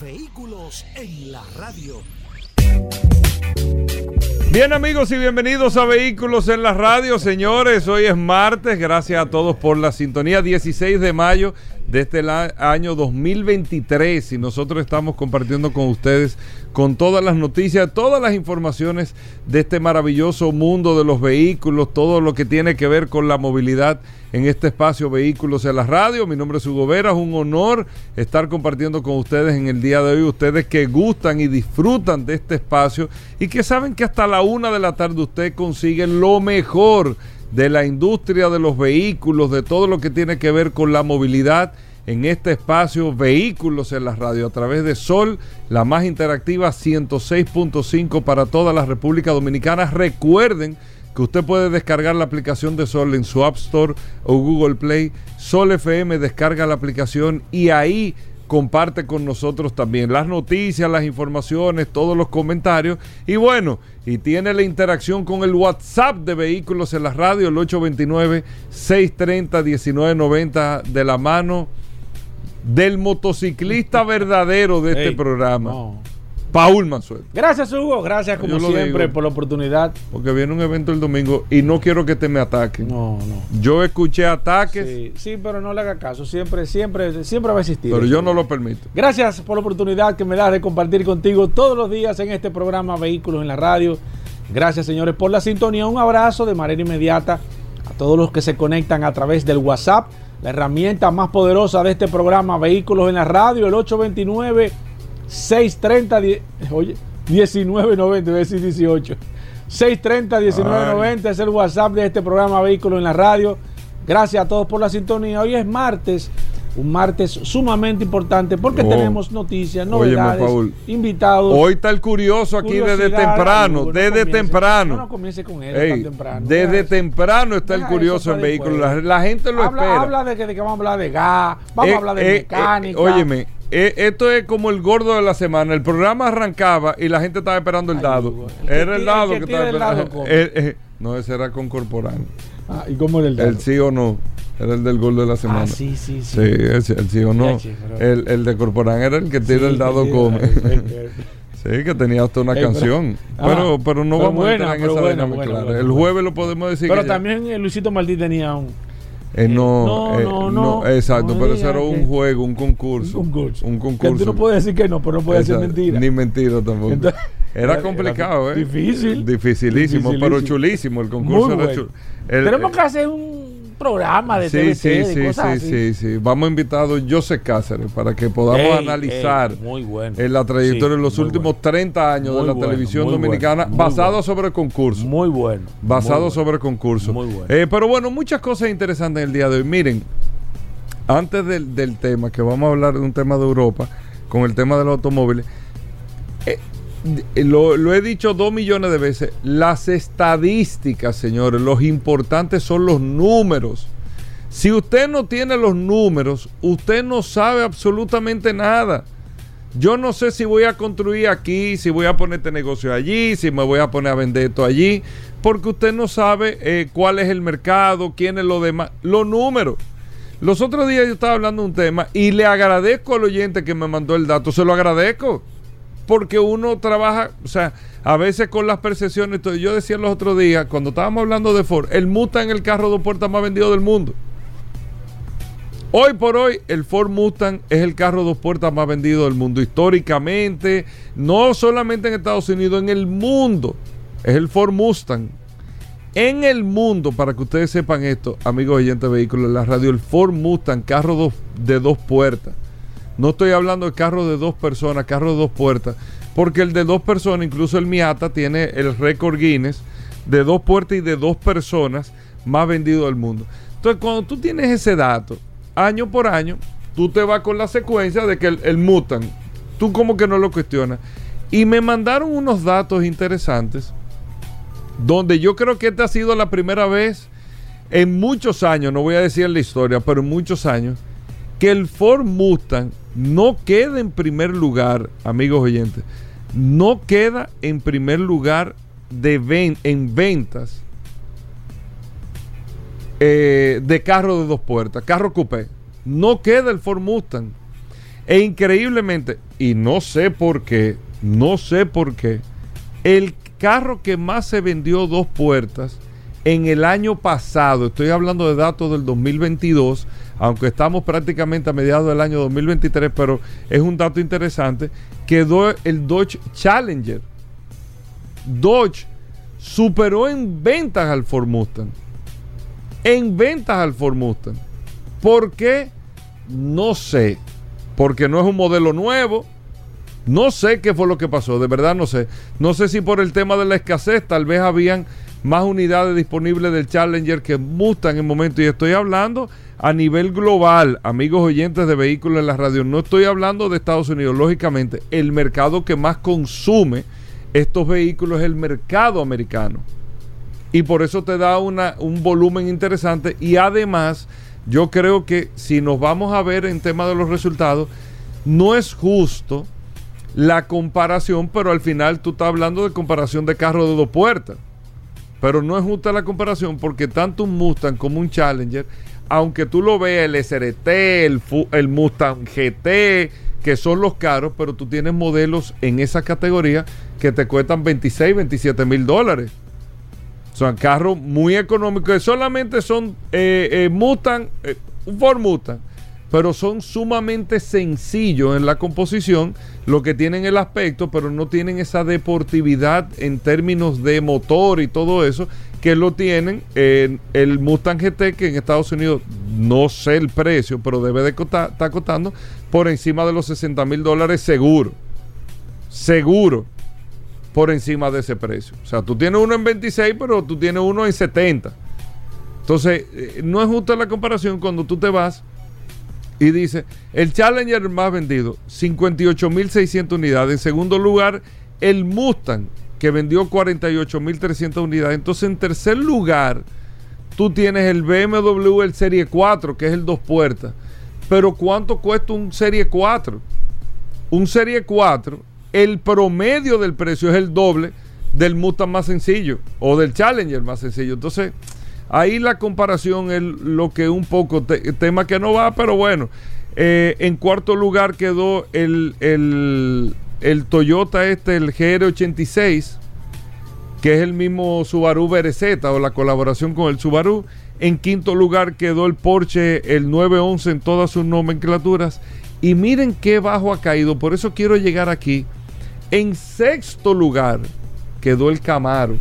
Vehículos en la radio. Bien amigos y bienvenidos a Vehículos en la Radio, señores. Hoy es martes, gracias a todos por la sintonía 16 de mayo de este año 2023 y nosotros estamos compartiendo con ustedes con todas las noticias, todas las informaciones de este maravilloso mundo de los vehículos, todo lo que tiene que ver con la movilidad en este espacio Vehículos en la Radio. Mi nombre es Hugo Vera, es un honor estar compartiendo con ustedes en el día de hoy, ustedes que gustan y disfrutan de este espacio y que saben que hasta la una de la tarde usted consigue lo mejor de la industria de los vehículos, de todo lo que tiene que ver con la movilidad en este espacio Vehículos en la Radio a través de Sol, la más interactiva 106.5 para toda la República Dominicana. Recuerden que usted puede descargar la aplicación de Sol en su App Store o Google Play. Sol FM descarga la aplicación y ahí comparte con nosotros también las noticias, las informaciones, todos los comentarios. Y bueno, y tiene la interacción con el WhatsApp de Vehículos en la Radio, el 829-630-1990 de la mano del motociclista verdadero de este programa. Paul Mansuel. Gracias, Hugo. Gracias, como siempre, por la oportunidad. Porque viene un evento el domingo y no quiero que te me ataquen. No, no. Yo escuché ataques. Sí, sí, pero no le haga caso. Siempre, siempre, siempre va a existir. Pero yo no lo permito. Gracias por la oportunidad que me da de compartir contigo todos los días en este programa Vehículos en la Radio. Gracias, señores, por la sintonía. Un abrazo de manera inmediata a todos los que se conectan a través del WhatsApp, la herramienta más poderosa de este programa Vehículos en la Radio, el 829 630 oye, 1990, decir 18. 630 1990 es el WhatsApp de este programa Vehículos en la Radio. Gracias a todos por la sintonía. Hoy es martes, un martes sumamente importante porque tenemos noticias, novedades, invitados. Hoy está el curioso aquí desde temprano, desde temprano. No, comience con él temprano. Desde temprano está el curioso en vehículos. La, gente lo espera. Habla de que, de que, vamos a hablar de gas, vamos a eh, hablar de eh, eh, mecánica. óyeme, eh, esto es como el gordo de la semana. El programa arrancaba y la gente estaba esperando el dado. era el dado que, estaba esperando. Eh, no, ese era con corporal. Ah, ¿y cómo era el dado? El sí o no. Era el del gordo de la semana. Ah, sí, sí, sí. Sí, el, sí o no. el, el, de corporal era el que tira el dado con. Sí, que tenía hasta una canción. Ah, pero, pero no vamos a entrar en esa dinámica. el jueves lo podemos decir. Pero también Luisito Martí tenía un eh, no, eh, no, no, Exacto, pero eso era un juego, un concurso. Un concurso. Un concurso. Que tú no puedes decir que no, pero no puedes decir mentira. Ni mentira tampoco. era complicado, ¿eh? Difícil. Dificilísimo, pero chulísimo. El concurso era chulo. Tenemos que hacer un programa de sí, sí, sí, sí, sí, sí. Vamos a invitar a José Cáceres para que podamos analizar en la trayectoria de los últimos 30 años de la televisión dominicana basado sobre el concurso. Muy bueno. Basado sobre el concurso. Muy bueno. Eh, pero bueno, muchas cosas interesantes en el día de hoy. Miren, antes del, del tema, que vamos a hablar de un tema de Europa, con el tema de los automóviles. Eh, lo, he dicho dos millones de veces, las estadísticas, señores, los importantes son los números. Si usted no tiene los números, usted no sabe absolutamente nada. Yo no sé si voy a construir aquí, si voy a poner este negocio allí, si me voy a poner a vender esto allí, porque usted no sabe eh, cuál es el mercado, quién es lo demás, los números. Los otros días yo estaba hablando de un tema y le agradezco al oyente que me mandó el dato, se lo agradezco porque uno trabaja, o sea, a veces con las percepciones. Yo decía los otros días, cuando estábamos hablando de Ford, el Mustang es el carro de puertas más vendido del mundo. Hoy por hoy, el Ford Mustang es el carro dos puertas más vendido del mundo. Históricamente, no solamente en Estados Unidos, en el mundo. Es el Ford Mustang. En el mundo, para que ustedes sepan esto, amigos oyentes de vehículos la radio, el Ford Mustang, carro de dos puertas, no estoy hablando de carros de dos personas, carros de dos puertas, porque el de dos personas, incluso el Miata, tiene el récord Guinness de dos puertas y de dos personas más vendido del mundo. Entonces, cuando tú tienes ese dato, año por año, tú te vas con la secuencia de que el, Mustang tú como que no lo cuestionas. Y me mandaron unos datos interesantes donde yo creo que esta ha sido la primera vez en muchos años, no voy a decir la historia, pero en muchos años, que el Ford Mustang no queda en primer lugar, amigos oyentes, no queda en primer lugar de en ventas eh, de carro de dos puertas, carro coupé. No queda el Ford Mustang. E increíblemente, y no sé por qué, no sé por qué, el carro que más se vendió dos puertas en el año pasado, estoy hablando de datos del 2022, aunque estamos prácticamente a mediados del año 2023, pero es un dato interesante, quedó el Dodge Challenger. Dodge superó en ventas al Ford Mustang. En ventas al Ford Mustang. ¿Por qué? No sé. Porque no es un modelo nuevo. No sé qué fue lo que pasó. De verdad no sé. No sé si por el tema de la escasez tal vez habían más unidades disponibles del Challenger que Mustang en el momento. Y estoy hablando a nivel global, amigos oyentes de vehículos en la radio. No estoy hablando de Estados Unidos. Lógicamente, el mercado que más consume estos vehículos es el mercado americano. Y por eso te da una, un volumen interesante. Y además, yo creo que si nos vamos a ver en tema de los resultados, no es justo la comparación, pero al final tú estás hablando de comparación de carros de dos puertas. Pero no es justa la comparación porque tanto un Mustang como un Challenger, aunque tú lo veas el SRT, el, el Mustang GT, que son los caros, pero tú tienes modelos en esa categoría que te cuestan 26, 27 mil dólares. Son carros muy económicos que solamente son eh, eh, Mustang, eh, Ford Mustang, pero son sumamente sencillos en la composición, lo que tienen el aspecto, pero no tienen esa deportividad en términos de motor y todo eso que lo tienen el Mustang GT, que en Estados Unidos no sé el precio, pero debe de estar costando por encima de los 60 mil dólares seguro. Seguro por encima de ese precio. O sea, tú tienes uno en 26, pero tú tienes uno en 70. Entonces, eh, no es justa la comparación cuando tú te vas y dices, el Challenger más vendido, 58.600 unidades. En segundo lugar, el Mustang, que vendió 48.300 unidades. Entonces, en tercer lugar, tú tienes el BMW, el Serie 4, que es el dos puertas. Pero ¿cuánto cuesta un Serie 4? Un Serie 4 el promedio del precio es el doble del Mustang más sencillo o del Challenger más sencillo. Entonces, ahí la comparación es lo que un poco, tema que no va, pero bueno. Eh, en cuarto lugar quedó el, el, Toyota este, el GR86, que es el mismo Subaru BRZ o la colaboración con el Subaru. En quinto lugar quedó el Porsche, el 911 en todas sus nomenclaturas. Y miren qué bajo ha caído. Por eso quiero llegar aquí en sexto lugar quedó el Camaro.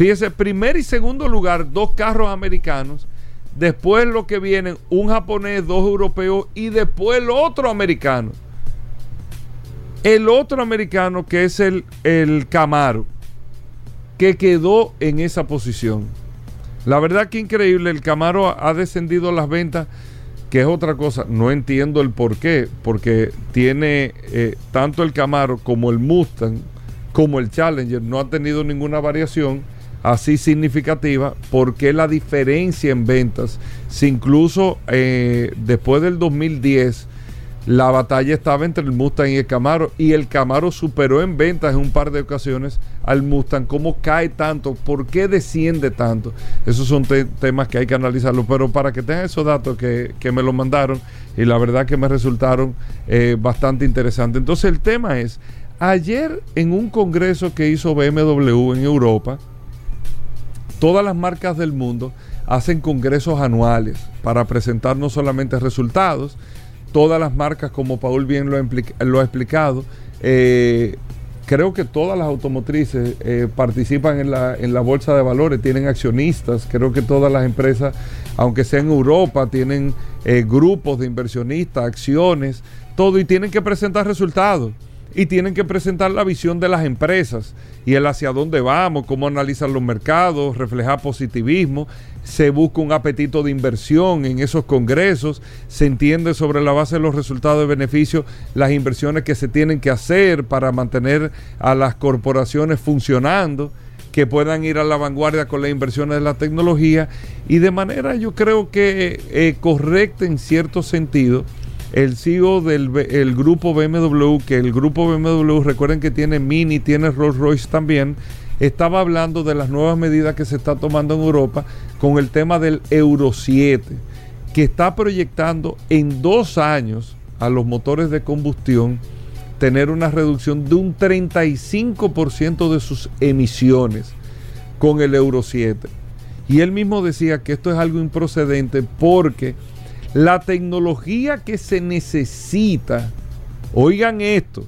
Fíjese, primer y segundo lugar, dos carros americanos. Después lo que vienen, un japonés, dos europeos y después el otro americano. El otro americano que es el, el Camaro, que quedó en esa posición. La verdad que increíble, el Camaro ha descendido las ventas que es otra cosa, no entiendo el por qué, porque tiene eh, tanto el Camaro como el Mustang, como el Challenger, no ha tenido ninguna variación así significativa, ¿por qué la diferencia en ventas? Si incluso eh, después del 2010 la batalla estaba entre el Mustang y el Camaro y el Camaro superó en ventas en un par de ocasiones al Mustang. ¿Cómo cae tanto? ¿Por qué desciende tanto? Esos son temas que hay que analizarlo, pero para que tengan esos datos que, me lo mandaron y la verdad que me resultaron eh, bastante interesantes. Entonces el tema es, ayer en un congreso que hizo BMW en Europa, todas las marcas del mundo hacen congresos anuales para presentar no solamente resultados, todas las marcas, como Paul bien lo ha, explicado, eh, creo que todas las automotrices eh, participan en la, en la bolsa de valores, tienen accionistas, creo que todas las empresas, aunque sea en Europa, tienen eh, grupos de inversionistas, acciones, todo, y tienen que presentar resultados. Y tienen que presentar la visión de las empresas y el hacia dónde vamos, cómo analizan los mercados, reflejar positivismo, se busca un apetito de inversión en esos congresos, se entiende sobre la base de los resultados de beneficio las inversiones que se tienen que hacer para mantener a las corporaciones funcionando que puedan ir a la vanguardia con las inversiones de la tecnología. Y de manera yo creo que eh, correcta en cierto sentido el CEO del el grupo BMW, que el grupo BMW, recuerden que tiene Mini, tiene Rolls Royce también, estaba hablando de las nuevas medidas que se está tomando en Europa con el tema del Euro 7, que está proyectando en dos años a los motores de combustión tener una reducción de un 35% de sus emisiones con el Euro 7. Y él mismo decía que esto es algo improcedente porque la tecnología que se necesita, oigan esto,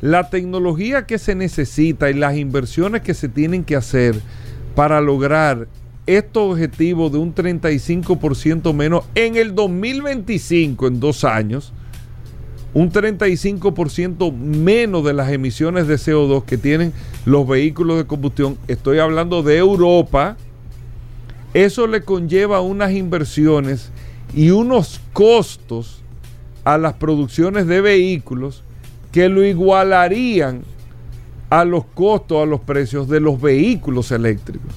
la tecnología que se necesita y las inversiones que se tienen que hacer para lograr estos objetivos de un 35% menos en el 2025, en dos años, un 35% menos de las emisiones de CO2 que tienen los vehículos de combustión, estoy hablando de Europa, eso le conlleva unas inversiones y unos costos a las producciones de vehículos que lo igualarían a los costos, a los precios de los vehículos eléctricos.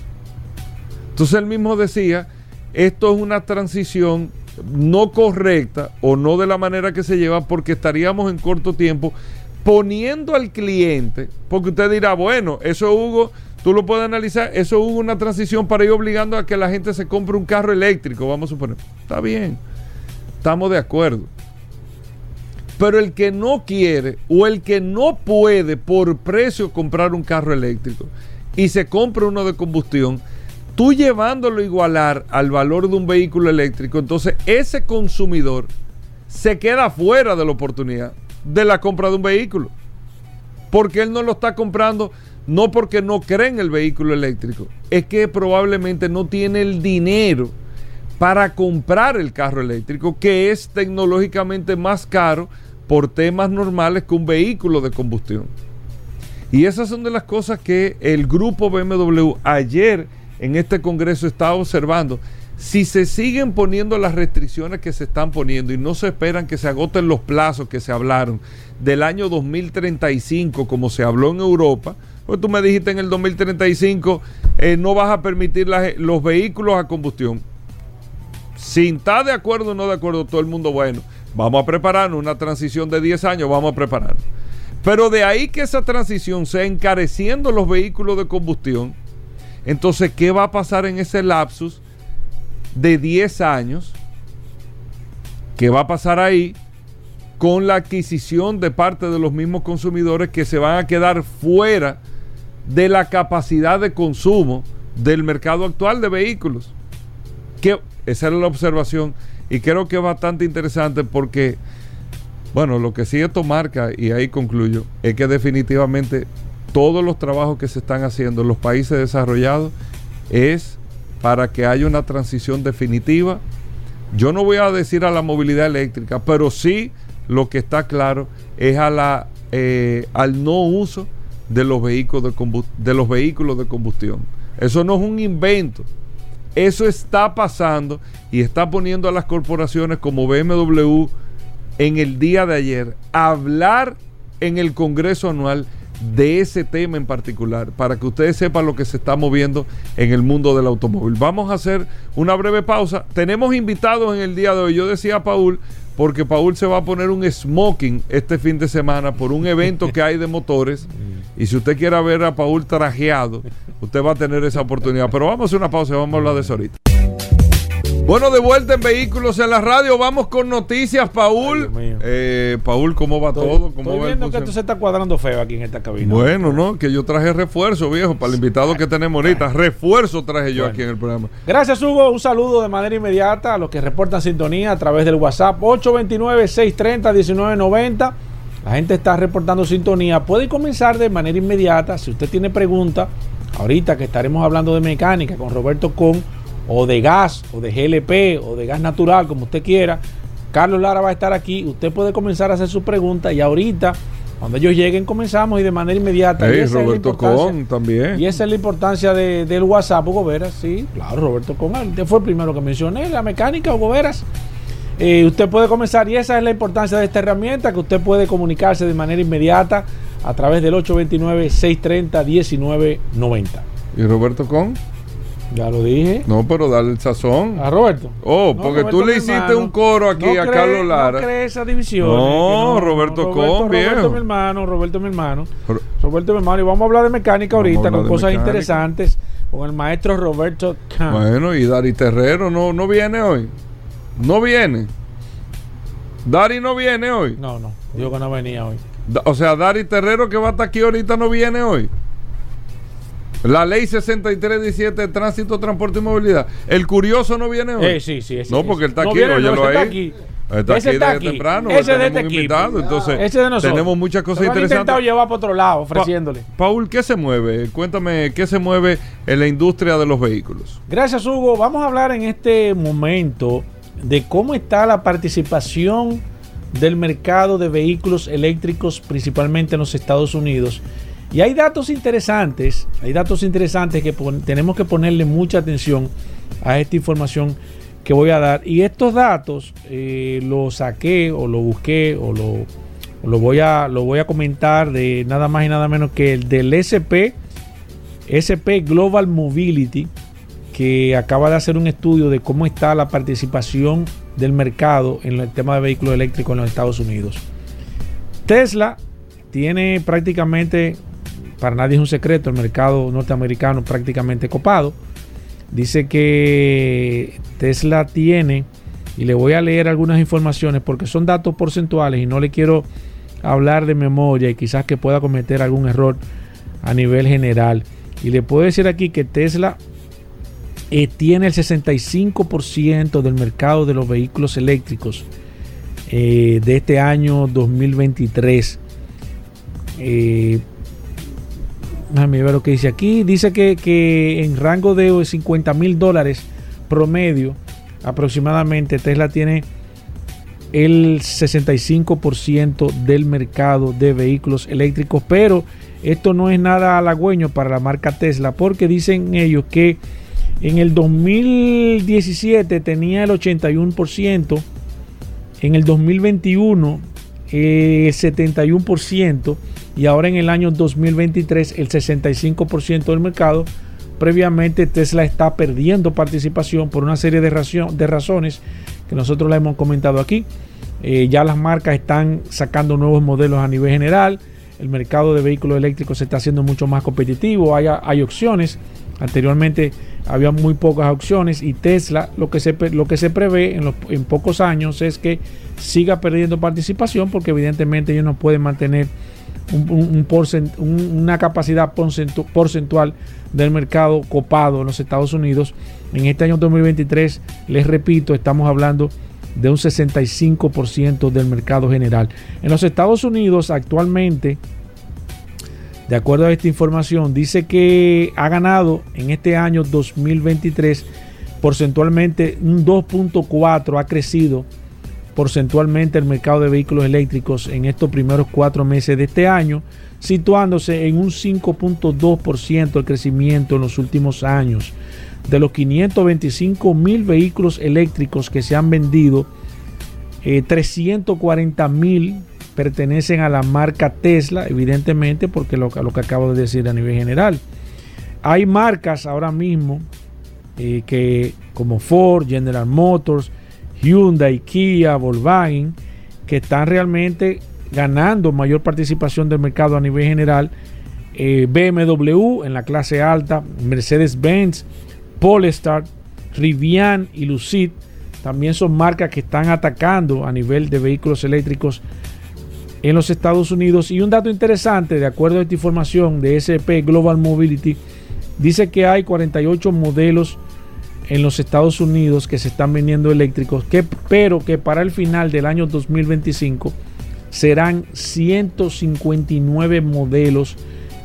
Entonces él mismo decía, esto es una transición no correcta o no de la manera que se lleva porque estaríamos en corto tiempo poniendo al cliente, porque usted dirá, bueno, eso Hugo, tú lo puedes analizar, eso hubo una transición para ir obligando a que la gente se compre un carro eléctrico, vamos a suponer. Está bien, estamos de acuerdo. Pero el que no quiere o el que no puede por precio comprar un carro eléctrico y se compra uno de combustión, tú llevándolo a igualar al valor de un vehículo eléctrico, entonces ese consumidor se queda fuera de la oportunidad de la compra de un vehículo. Porque él no lo está comprando no porque no cree en el vehículo eléctrico, es que probablemente no tiene el dinero para comprar el carro eléctrico, que es tecnológicamente más caro por temas normales que un vehículo de combustión. Y esas son de las cosas que el grupo BMW ayer en este Congreso está observando. Si se siguen poniendo las restricciones que se están poniendo y no se esperan que se agoten los plazos que se hablaron del año 2035 como se habló en Europa, pues tú me dijiste en el 2035 eh, no vas a permitir los vehículos a combustión. Sin estar de acuerdo o no de acuerdo todo el mundo, bueno, vamos a prepararnos una transición de 10 años, vamos a prepararnos. Pero de ahí que esa transición sea encareciendo los vehículos de combustión, entonces, ¿qué va a pasar en ese lapsus de 10 años? ¿Qué va a pasar ahí con la adquisición de parte de los mismos consumidores que se van a quedar fuera de la capacidad de consumo del mercado actual de vehículos? Que esa era la observación y creo que es bastante interesante porque, bueno, lo que sí esto marca, y ahí concluyo, es que definitivamente todos los trabajos que se están haciendo en los países desarrollados es para que haya una transición definitiva. Yo no voy a decir a la movilidad eléctrica, pero sí lo que está claro es a la, eh, al no uso de los, vehículos de, de los vehículos de combustión. Eso no es un invento. Eso está pasando y está poniendo a las corporaciones como BMW en el día de ayer a hablar en el Congreso anual de ese tema en particular, para que ustedes sepan lo que se está moviendo en el mundo del automóvil. Vamos a hacer una breve pausa. Tenemos invitados en el día de hoy. Yo decía a Paul, porque Paul se va a poner un smoking este fin de semana por un evento que hay de motores. Y si usted quiere ver a Paul trajeado, usted va a tener esa oportunidad. Pero vamos a hacer una pausa y vamos a hablar de eso ahorita. Bueno, de vuelta en Vehículos en la Radio. Vamos con noticias, Paul. Eh, Paul, ¿cómo va todo? ¿Cómo estoy viendo que esto se está cuadrando feo aquí en esta cabina. Bueno, ¿no? Que yo traje refuerzo, viejo, para el invitado que tenemos ahorita. Refuerzo traje yo aquí en el programa. Gracias, Hugo. Un saludo de manera inmediata a los que reportan sintonía a través del WhatsApp 829-630-1990. La gente está reportando sintonía. Puede comenzar de manera inmediata. Si usted tiene preguntas, ahorita que estaremos hablando de mecánica con Roberto Con o de gas, o de GLP, o de gas natural, como usted quiera. Carlos Lara va a estar aquí. Usted puede comenzar a hacer su pregunta y ahorita Cuando ellos lleguen comenzamos y de manera inmediata. y Roberto Con también. Y esa es la importancia del WhatsApp, Hugo Veras, sí, claro, Roberto Con. Usted fue el primero que mencioné, la mecánica, Hugo Veras. Eh, usted puede comenzar y esa es la importancia de esta herramienta, que usted puede comunicarse de manera inmediata a través del 829-630-1990. ¿Y Roberto Con? Ya lo dije. No, pero dale el sazón. A Roberto. Oh, porque tú le hiciste un coro aquí a Carlos Lara. No esa división. No, Roberto, Con, bien. Roberto, mi hermano, Roberto, mi hermano. Roberto, mi hermano. Y vamos a hablar de mecánica ahorita con cosas interesantes con el maestro Roberto Kahn. Bueno, y Dari Terrero no, no viene hoy. No viene. Dari no viene hoy. No, no. Digo que no venía hoy. o sea, Dari Terrero que va a estar aquí ahorita no viene hoy. La ley 6317 de tránsito, transporte y movilidad. El curioso no viene hoy. Eh, sí, sí, No, porque él está aquí, viene, no, ahí. Está aquí. Está ese aquí está aquí. temprano. Ese de este invitado, entonces ese de nosotros. tenemos muchas cosas Se interesantes. intentado llevar para otro lado ofreciéndole. Paul, ¿qué se mueve? Cuéntame, ¿qué se mueve en la industria de los vehículos? Gracias, Hugo. Vamos a hablar en este momento de cómo está la participación del mercado de vehículos eléctricos, principalmente en los Estados Unidos. Y hay datos interesantes, hay datos interesantes que tenemos que ponerle mucha atención a esta información que voy a dar. Y estos datos eh, los saqué o lo busqué o lo, lo, voy a, lo voy a comentar de nada más y nada menos que el del SP, SP Global Mobility, que acaba de hacer un estudio de cómo está la participación del mercado en el tema de vehículos eléctricos en los Estados Unidos. Tesla tiene prácticamente para nadie es un secreto, el mercado norteamericano prácticamente copado. Dice que Tesla tiene, y le voy a leer algunas informaciones porque son datos porcentuales y no le quiero hablar de memoria y quizás que pueda cometer algún error a nivel general. Y le puedo decir aquí que Tesla eh, tiene el 65% del mercado de los vehículos eléctricos eh, de este año 2023. Eh, Déjame lo que dice aquí. Dice que, en rango de 50 mil dólares promedio, aproximadamente, Tesla tiene el 65% del mercado de vehículos eléctricos. Pero esto no es nada halagüeño para la marca Tesla, porque dicen ellos que en el 2017 tenía el 81%, en el 2021 el 71% y ahora en el año 2023 el 65% del mercado. Previamente Tesla está perdiendo participación por una serie de, de razones que nosotros la hemos comentado aquí. Eh, ya las marcas están sacando nuevos modelos a nivel general. El mercado de vehículos eléctricos se está haciendo mucho más competitivo. Hay, hay opciones. Anteriormente había muy pocas opciones y Tesla lo que se, lo que se prevé en, en pocos años es que siga perdiendo participación porque evidentemente ellos no pueden mantener un, una capacidad porcentual del mercado copado en los Estados Unidos. En este año 2023, les repito, estamos hablando de un 65% del mercado general. En los Estados Unidos actualmente, de acuerdo a esta información, dice que ha ganado en este año 2023 porcentualmente un 2.4, ha crecido porcentualmente el mercado de vehículos eléctricos en estos primeros cuatro meses de este año, situándose en un 5.2% el crecimiento en los últimos años. De los 525 mil vehículos eléctricos que se han vendido, 340 eh, mil pertenecen a la marca Tesla, evidentemente, porque lo, lo, que acabo de decir a nivel general. Hay marcas ahora mismo eh, que, como Ford, General Motors, Hyundai, Kia, Volkswagen, que están realmente ganando mayor participación del mercado a nivel general. Eh, BMW en la clase alta, Mercedes-Benz, Polestar, Rivian y Lucid también son marcas que están atacando a nivel de vehículos eléctricos en los Estados Unidos. Y un dato interesante, de acuerdo a esta información de SP Global Mobility, dice que hay 48 modelos en los Estados Unidos que se están vendiendo eléctricos, pero que para el final del año 2025 serán 159 modelos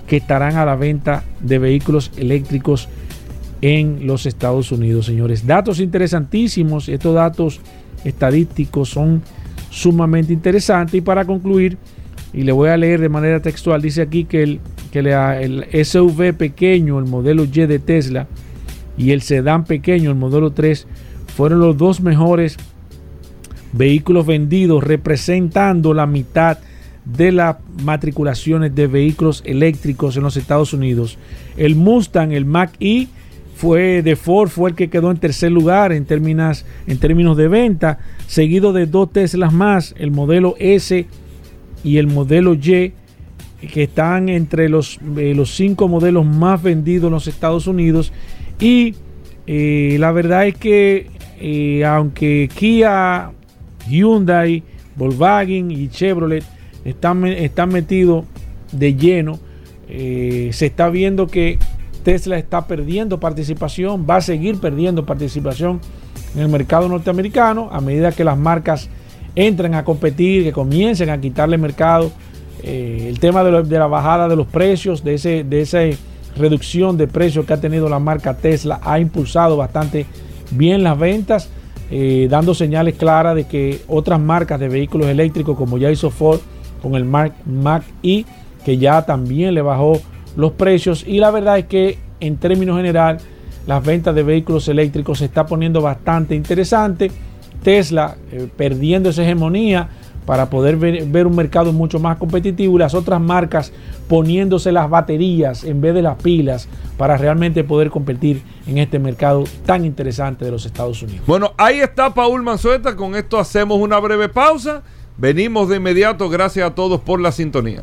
que estarán a la venta de vehículos eléctricos en los Estados Unidos, señores. Datos interesantísimos, estos datos estadísticos son sumamente interesantes y para concluir, y le voy a leer de manera textual, dice aquí que el, que el SUV pequeño, el modelo Y de Tesla, y el sedán pequeño, el modelo 3, fueron los dos mejores vehículos vendidos, representando la mitad de las matriculaciones de vehículos eléctricos en los Estados Unidos. El Mustang, el Mac E, fue de Ford, fue el que quedó en tercer lugar en términos, en términos de venta, seguido de dos Teslas más, el modelo S y el modelo Y, que están entre los, eh, los cinco modelos más vendidos en los Estados Unidos. Y eh, la verdad es que eh, aunque Kia, Hyundai, Volkswagen y Chevrolet están, están metidos de lleno, se está viendo que Tesla está perdiendo participación, va a seguir perdiendo participación en el mercado norteamericano a medida que las marcas entren a competir, que comiencen a quitarle mercado. Eh, el tema de, la bajada de los precios, de, esa reducción de precios que ha tenido la marca Tesla, ha impulsado bastante bien las ventas, eh, dando señales claras de que otras marcas de vehículos eléctricos, como ya hizo Ford con el Mac, Mac E, que ya también le bajó los precios. Y la verdad es que en términos general, las ventas de vehículos eléctricos se está poniendo bastante interesante. Tesla eh, perdiendo esa hegemonía para poder ver, un mercado mucho más competitivo y las otras marcas poniéndose las baterías en vez de las pilas para realmente poder competir en este mercado tan interesante de los Estados Unidos. Bueno, ahí está Paul Manzueta, con esto hacemos una breve pausa, venimos de inmediato, gracias a todos por la sintonía.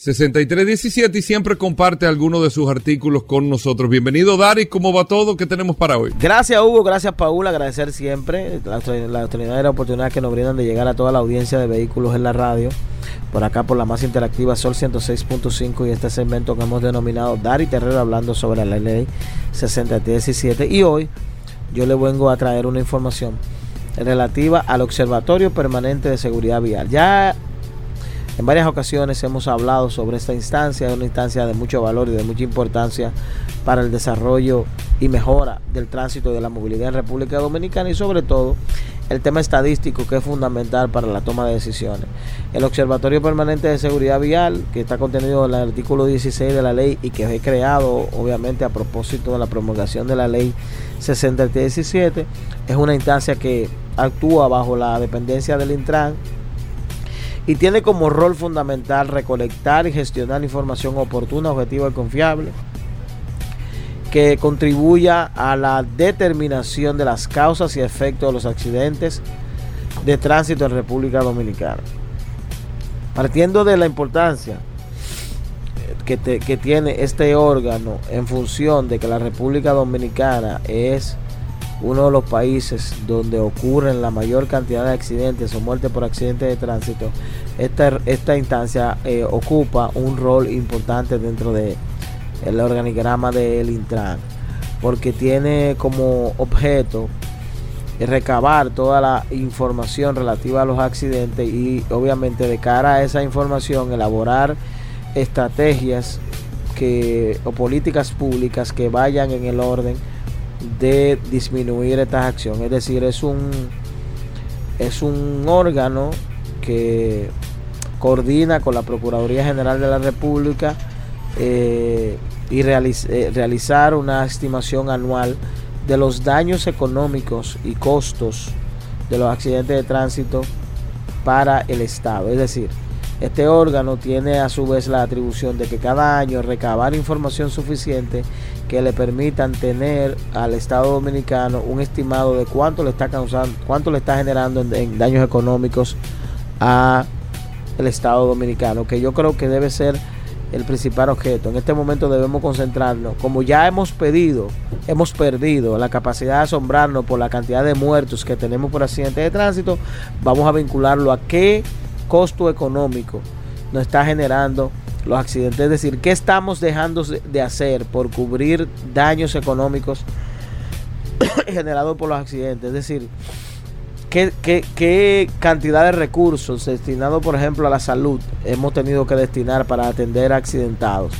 6317 y siempre comparte algunos de sus artículos con nosotros. Bienvenido, Dari. ¿Cómo va todo? ¿Qué tenemos para hoy? Gracias, Hugo. Gracias, Paul. Agradecer siempre la, la oportunidad oportunidad que nos brindan de llegar a toda la audiencia de vehículos en la radio. Por acá, por la más interactiva Sol 106.5 y este segmento que hemos denominado Dari Terrero hablando sobre la ley 6317. Y hoy yo le vengo a traer una información relativa al Observatorio Permanente de Seguridad Vial. Ya en varias ocasiones hemos hablado sobre esta instancia, una instancia de mucho valor y de mucha importancia para el desarrollo y mejora del tránsito y de la movilidad en República Dominicana y sobre todo el tema estadístico que es fundamental para la toma de decisiones. El Observatorio Permanente de Seguridad Vial, que está contenido en el artículo 16 de la ley y que fue creado obviamente a propósito de la promulgación de la ley 6017, es una instancia que actúa bajo la dependencia del Intran y tiene como rol fundamental recolectar y gestionar información oportuna, objetiva y confiable que contribuya a la determinación de las causas y efectos de los accidentes de tránsito en República Dominicana. Partiendo de la importancia que, que tiene este órgano en función de que la República Dominicana es uno de los países donde ocurren la mayor cantidad de accidentes o muertes por accidentes de tránsito, esta, esta instancia eh, ocupa un rol importante dentro del el organigrama del Intran, porque tiene como objeto recabar toda la información relativa a los accidentes y obviamente de cara a esa información elaborar estrategias que, o políticas públicas que vayan en el orden de disminuir esta acción. Es decir, es un, es un órgano que coordina con la Procuraduría General de la República eh, y eh, realizar una estimación anual de los daños económicos y costos de los accidentes de tránsito para el Estado. Es decir, este órgano tiene a su vez la atribución de que cada año recabar información suficiente que le permitan tener al Estado Dominicano un estimado de cuánto le está causando, cuánto le está generando en, daños económicos a el Estado Dominicano, que yo creo que debe ser el principal objeto. En este momento debemos concentrarnos, como ya hemos pedido, hemos perdido la capacidad de asombrarnos por la cantidad de muertos que tenemos por accidentes de tránsito, vamos a vincularlo a qué costo económico nos está generando los accidentes. Es decir, ¿qué estamos dejando de hacer por cubrir daños económicos generados por los accidentes? Es decir, ¿qué, qué cantidad de recursos destinados, por ejemplo, a la salud hemos tenido que destinar para atender accidentados?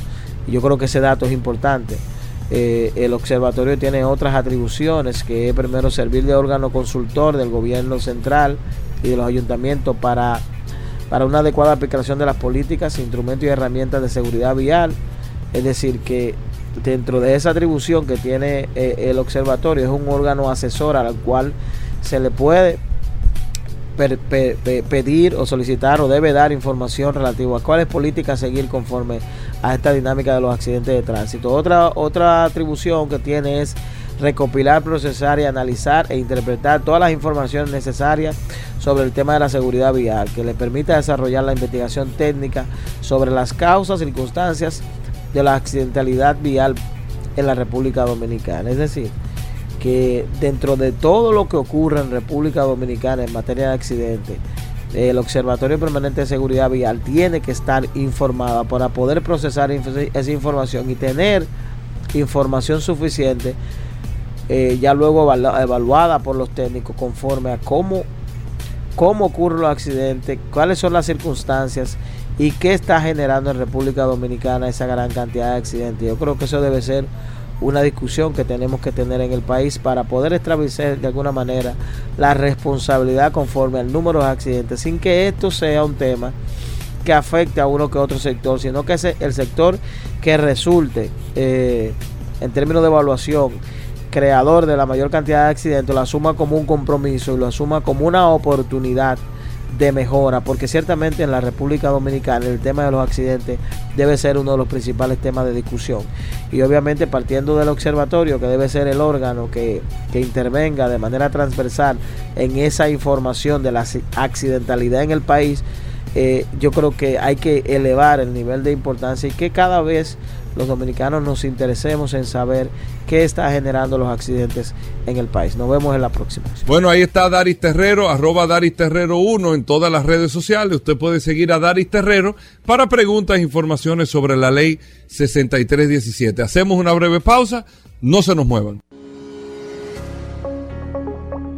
Yo creo que ese dato es importante. Eh, el observatorio tiene otras atribuciones, que es primero servir de órgano consultor del gobierno central y de los ayuntamientos para, para una adecuada aplicación de las políticas, instrumentos y herramientas de seguridad vial. Es decir, que dentro de esa atribución que tiene eh, el observatorio es un órgano asesor al cual se le puede pedir o solicitar o debe dar información relativa a cuáles políticas seguir conforme a esta dinámica de los accidentes de tránsito. Otra, otra atribución que tiene es recopilar, procesar y analizar e interpretar todas las informaciones necesarias sobre el tema de la seguridad vial, que le permita desarrollar la investigación técnica sobre las causas, y circunstancias de la accidentalidad vial en la República Dominicana. Es decir, que dentro de todo lo que ocurre en República Dominicana en materia de accidentes, el Observatorio Permanente de Seguridad Vial tiene que estar informada para poder procesar esa información y tener información suficiente, eh, ya luego evaluada por los técnicos conforme a cómo, cómo ocurren los accidentes, cuáles son las circunstancias y qué está generando en República Dominicana esa gran cantidad de accidentes. Yo creo que eso debe ser una discusión que tenemos que tener en el país para poder establecer de alguna manera la responsabilidad conforme al número de accidentes, sin que esto sea un tema que afecte a uno que otro sector, sino que es el sector que resulte eh, en términos de evaluación creador de la mayor cantidad de accidentes lo asuma como un compromiso y lo asuma como una oportunidad de mejora, porque ciertamente en la República Dominicana el tema de los accidentes debe ser uno de los principales temas de discusión. Y obviamente partiendo del observatorio, que debe ser el órgano que, intervenga de manera transversal en esa información de la accidentalidad en el país, eh, yo creo que hay que elevar el nivel de importancia y que cada vez los dominicanos nos interesemos en saber qué está generando los accidentes en el país. Nos vemos en la próxima. Bueno, ahí está Daris Terrero, arroba Daris Terrero 1 en todas las redes sociales. Usted puede seguir a Daris Terrero para preguntas e informaciones sobre la ley 6317. Hacemos una breve pausa, no se nos muevan.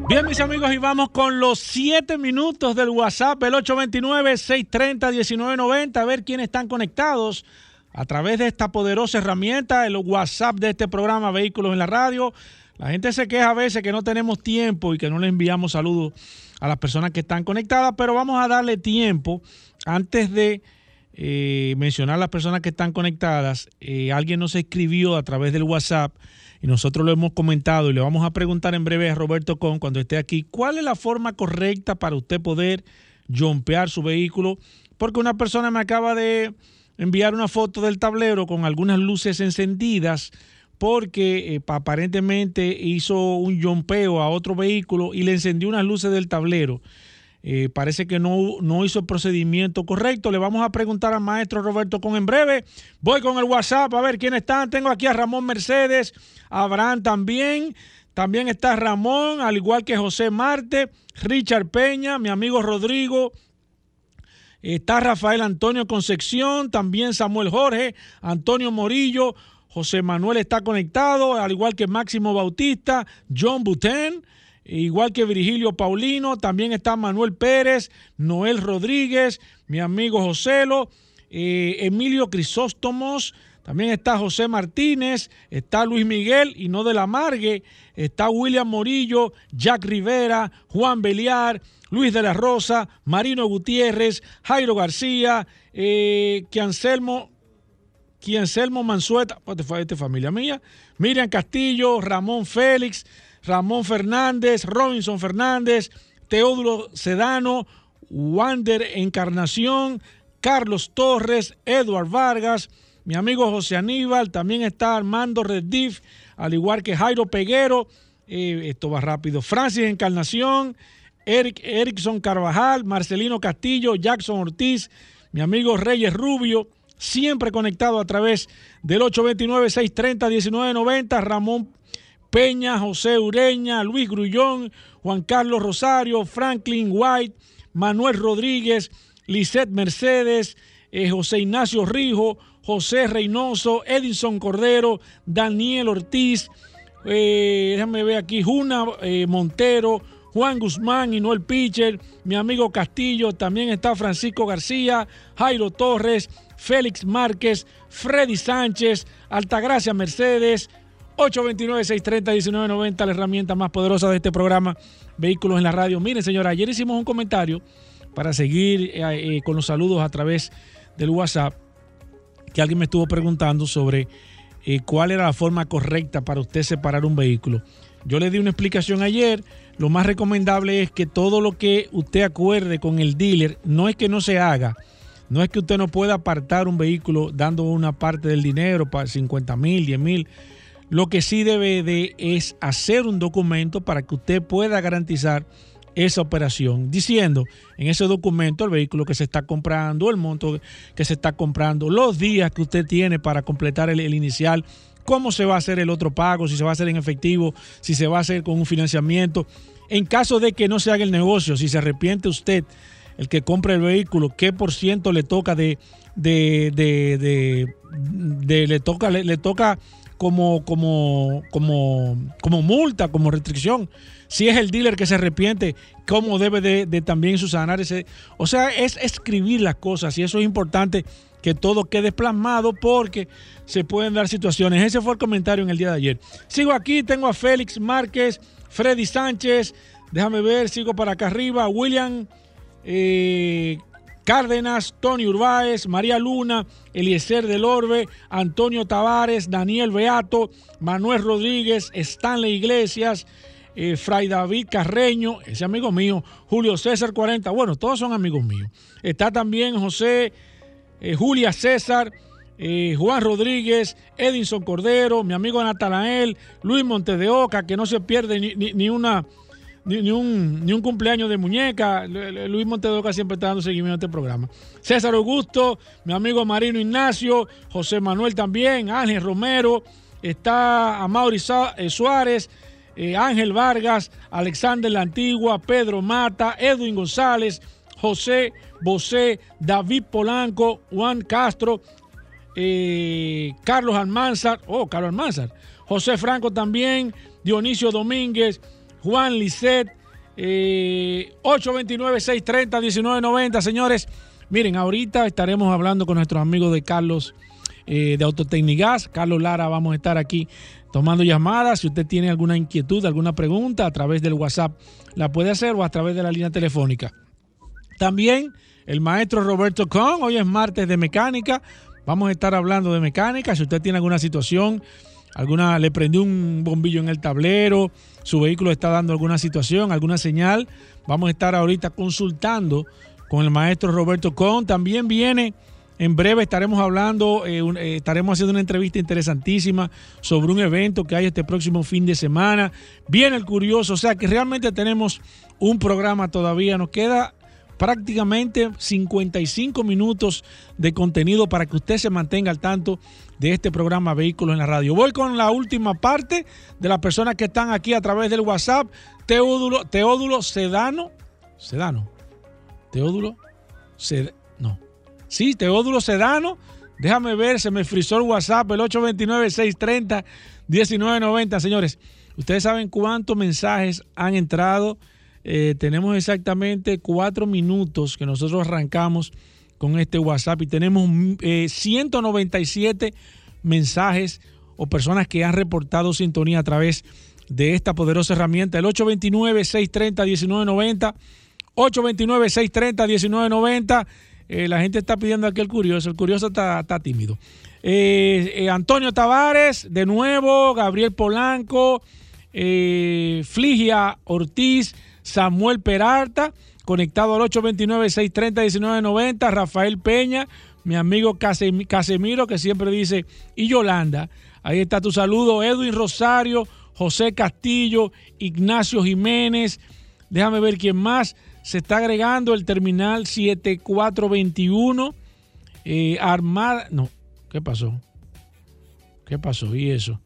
Bien, mis amigos, y vamos con los 7 minutos del WhatsApp, el 829-630-1990, a ver quiénes están conectados a través de esta poderosa herramienta, el WhatsApp de este programa Vehículos en la Radio. La gente se queja a veces que no tenemos tiempo y que no le enviamos saludos a las personas que están conectadas, pero vamos a darle tiempo antes de eh, mencionar a las personas que están conectadas. Eh, alguien nos escribió a través del WhatsApp y nosotros lo hemos comentado y le vamos a preguntar en breve a Roberto Con cuando esté aquí, ¿cuál es la forma correcta para usted poder jumpear su vehículo? Porque una persona me acaba de enviar una foto del tablero con algunas luces encendidas porque eh, aparentemente hizo un yompeo a otro vehículo y le encendió unas luces del tablero. Eh, parece que no, no, hizo el procedimiento correcto. Le vamos a preguntar al maestro Roberto con en breve. Voy con el WhatsApp a ver quién están. Tengo aquí a Ramón Mercedes, Abraham también. También está Ramón, al igual que José Marte, Richard Peña, mi amigo Rodrigo, Está Rafael Antonio Concepción, también Samuel Jorge, Antonio Morillo, José Manuel está conectado, al igual que Máximo Bautista, John Buten, igual que Virgilio Paulino, también está Manuel Pérez, Noel Rodríguez, mi amigo Joselo, eh, Emilio Crisóstomos, también está José Martínez, está Luis Miguel y no de la Margue, está William Morillo, Jack Rivera, Juan Beliar, Luis de la Rosa, Marino Gutiérrez, Jairo García, eh, Quianselmo, Mansueta, pues, esta este familia mía, Miriam Castillo, Ramón Félix, Ramón Fernández, Robinson Fernández, Teodulo Sedano, Wander Encarnación, Carlos Torres, Edward Vargas, mi amigo José Aníbal, también está Armando Redif, al igual que Jairo Peguero, eh, esto va rápido, Francis Encarnación, Eric Erickson Carvajal, Marcelino Castillo, Jackson Ortiz, mi amigo Reyes Rubio, siempre conectado a través del 829-630-1990, Ramón Peña, José Ureña, Luis Grullón, Juan Carlos Rosario, Franklin White, Manuel Rodríguez, Lisette Mercedes, eh, José Ignacio Rijo, José Reynoso, Edison Cordero, Daniel Ortiz, eh, déjame ver aquí, Juna eh, Montero, Juan Guzmán y Noel Pitcher, mi amigo Castillo, también está Francisco García, Jairo Torres, Félix Márquez, Freddy Sánchez, Altagracia Mercedes, 829-630-1990, la herramienta más poderosa de este programa, Vehículos en la Radio. Miren, señora, ayer hicimos un comentario para seguir eh, con los saludos a través del WhatsApp, que alguien me estuvo preguntando sobre cuál era la forma correcta para usted separar un vehículo. Yo le di una explicación ayer. Lo más recomendable es que todo lo que usted acuerde con el dealer, no es que no se haga, no es que usted no pueda apartar un vehículo dando una parte del dinero para 50 mil, 10 mil. Lo que sí debe de es hacer un documento para que usted pueda garantizar esa operación, diciendo en ese documento el vehículo que se está comprando, el monto que se está comprando, los días que usted tiene para completar el, el inicial, cómo se va a hacer el otro pago, si se va a hacer en efectivo, si se va a hacer con un financiamiento. En caso de que no se haga el negocio, si se arrepiente usted, el que compra el vehículo, qué por ciento le toca de, de, de, de, le toca, le, toca como, como, como, como multa, como restricción. Si es el dealer que se arrepiente, cómo debe de, también subsanar ese. O sea, es escribir las cosas y eso es importante que todo quede plasmado porque se pueden dar situaciones. Ese fue el comentario en el día de ayer. Sigo aquí, tengo a Félix Márquez, Freddy Sánchez, déjame ver, sigo para acá arriba, William eh, Cárdenas, Tony Urbáez, María Luna, Eliezer del Orbe, Antonio Tavares, Daniel Beato, Manuel Rodríguez, Stanley Iglesias, eh, Fray David Carreño, ese amigo mío, Julio César 40, bueno, todos son amigos míos. Está también José eh, Julia César, eh, Juan Rodríguez, Edinson Cordero, mi amigo Natanael, Luis Montes de Oca, que no se pierde ni, una, ni, un, cumpleaños de muñeca. Luis Montes de Oca siempre está dando seguimiento a este programa. César Augusto, mi amigo Marino Ignacio, José Manuel también, Ángel Romero, está Amaury eh, Suárez, Ángel Vargas, Alexander La Antigua, Pedro Mata, Edwin González, José Bosé, David Polanco, Juan Castro, eh, Carlos Almanzar, oh, Carlos Almanzar, José Franco también, Dionisio Domínguez, Juan Lisset, 829-630-1990. Eh, Señores, miren, ahorita estaremos hablando con nuestros amigos de Carlos eh, de Autotecnigas. Carlos Lara, vamos a estar aquí tomando llamadas. Si usted tiene alguna inquietud, alguna pregunta, a través del WhatsApp la puede hacer o a través de la línea telefónica. También el maestro Roberto Con. Hoy es martes de mecánica. Vamos a estar hablando de mecánica. Si usted tiene alguna situación, alguna le prendió un bombillo en el tablero, su vehículo está dando alguna situación, alguna señal, vamos a estar ahorita consultando con el maestro Roberto Con. También viene en breve estaremos hablando, eh, eh, estaremos haciendo una entrevista interesantísima sobre un evento que hay este próximo fin de semana. Viene el curioso, o sea que realmente tenemos un programa todavía. Nos queda prácticamente 55 minutos de contenido para que usted se mantenga al tanto de este programa Vehículos en la Radio. Voy con la última parte de las personas que están aquí a través del WhatsApp. Teódulo, Teódulo Sedano. Sedano. Teódulo Sedano. No. Sí, Teódulo Sedano. Déjame ver, se me frizó el WhatsApp, el 829-630-1990. Señores, ustedes saben cuántos mensajes han entrado eh, tenemos exactamente cuatro minutos que nosotros arrancamos con este WhatsApp y tenemos 197 eh, mensajes o personas que han reportado sintonía a través de esta poderosa herramienta, el 829-630-1990. 829-630-1990. Eh, la gente está pidiendo aquí el curioso. El curioso está, tímido. Antonio Tavares, de nuevo. Gabriel Polanco. Fligia Ortiz. Samuel Peralta, conectado al 829-630-1990, Rafael Peña, mi amigo Casemiro, que siempre dice, y Yolanda. Ahí está tu saludo, Edwin Rosario, José Castillo, Ignacio Jiménez. Déjame ver quién más. Se está agregando el terminal 7421. Eh, Armada. No, ¿qué pasó? ¿Qué pasó? ¿Y eso?